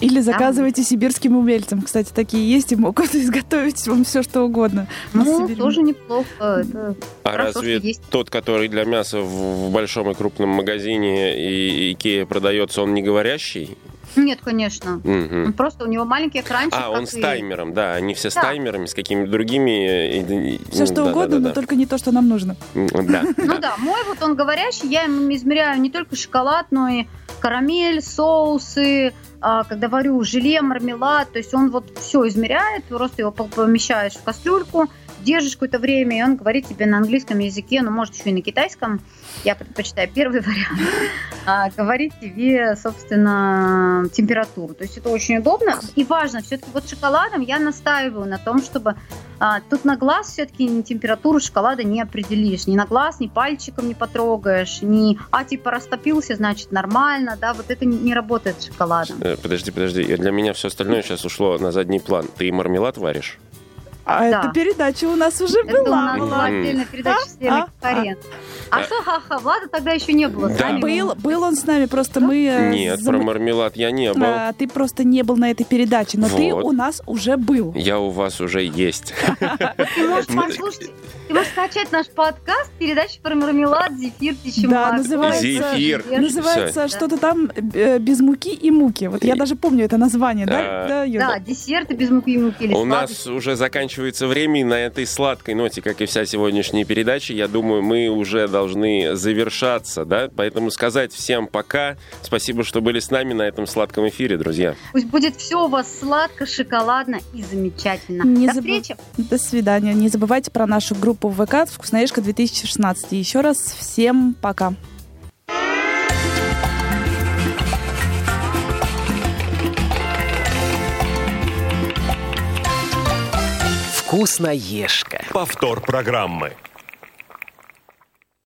Или заказывайте Там... сибирским умельцам. Кстати, такие есть и могут изготовить вам все, что угодно. Ну, тоже неплохо. Это а хорошо, разве есть. тот, который для мяса в большом и крупном магазине и Икея продается, он не говорящий? Нет, конечно. Угу. просто у него маленький экранчик. А, он с и... таймером, да. Они все с да. таймерами, с какими-то другими. Все что да, угодно, да, да, но только не то, что нам нужно. Да. Ну да, мой вот он говорящий, я им измеряю не только шоколад, но и карамель, соусы, а, когда варю желе, мармелад, то есть он вот все измеряет, просто его помещаешь в кастрюльку, держишь какое-то время, и он говорит тебе на английском языке, ну, может, еще и на китайском, я предпочитаю первый вариант, а, говорит тебе, собственно, температуру. То есть это очень удобно. И важно, все-таки вот шоколадом я настаиваю на том, чтобы а, тут на глаз все-таки температуру шоколада не определишь. Ни на глаз, ни пальчиком не потрогаешь, ни, а, типа, растопился, значит, нормально, да, вот это не работает с шоколадом. Э, Подожди, подожди. Для меня все остальное сейчас ушло на задний план. Ты мармелад варишь? А Да. эта передача у нас уже Это у была. нас была отдельная передача с Леной а, Кокоренко. А что, ха-ха, Влада тогда еще не было. Да. Был, был он с нами, просто мы... э, Нет, зам- про мармелад я не был. А, Ты просто не был на этой передаче, но ты Вот. у нас уже был. Я у вас уже есть. Ты можешь послушать, ты можешь скачать наш подкаст, передача про мармелад, зефир, тещемак. Да, называется- Зефир. Называется что-то там э, без муки и муки. Вот я даже помню это название, да, Да. да, Юля? Да, десерты без муки и муки. или У сладости. нас уже заканчивается время, и на этой сладкой ноте, как и вся сегодняшняя передача, я думаю, мы уже должны завершаться, да? Поэтому сказать всем пока. Спасибо, что были с нами на этом сладком эфире, друзья. Пусть будет все у вас сладко, шоколадно и замечательно. Не До забы- встречи. До свидания. Не забывайте про нашу группу в ВК «Вкусноежка 2016». И еще раз всем пока. Вкусноежка. Повтор программы.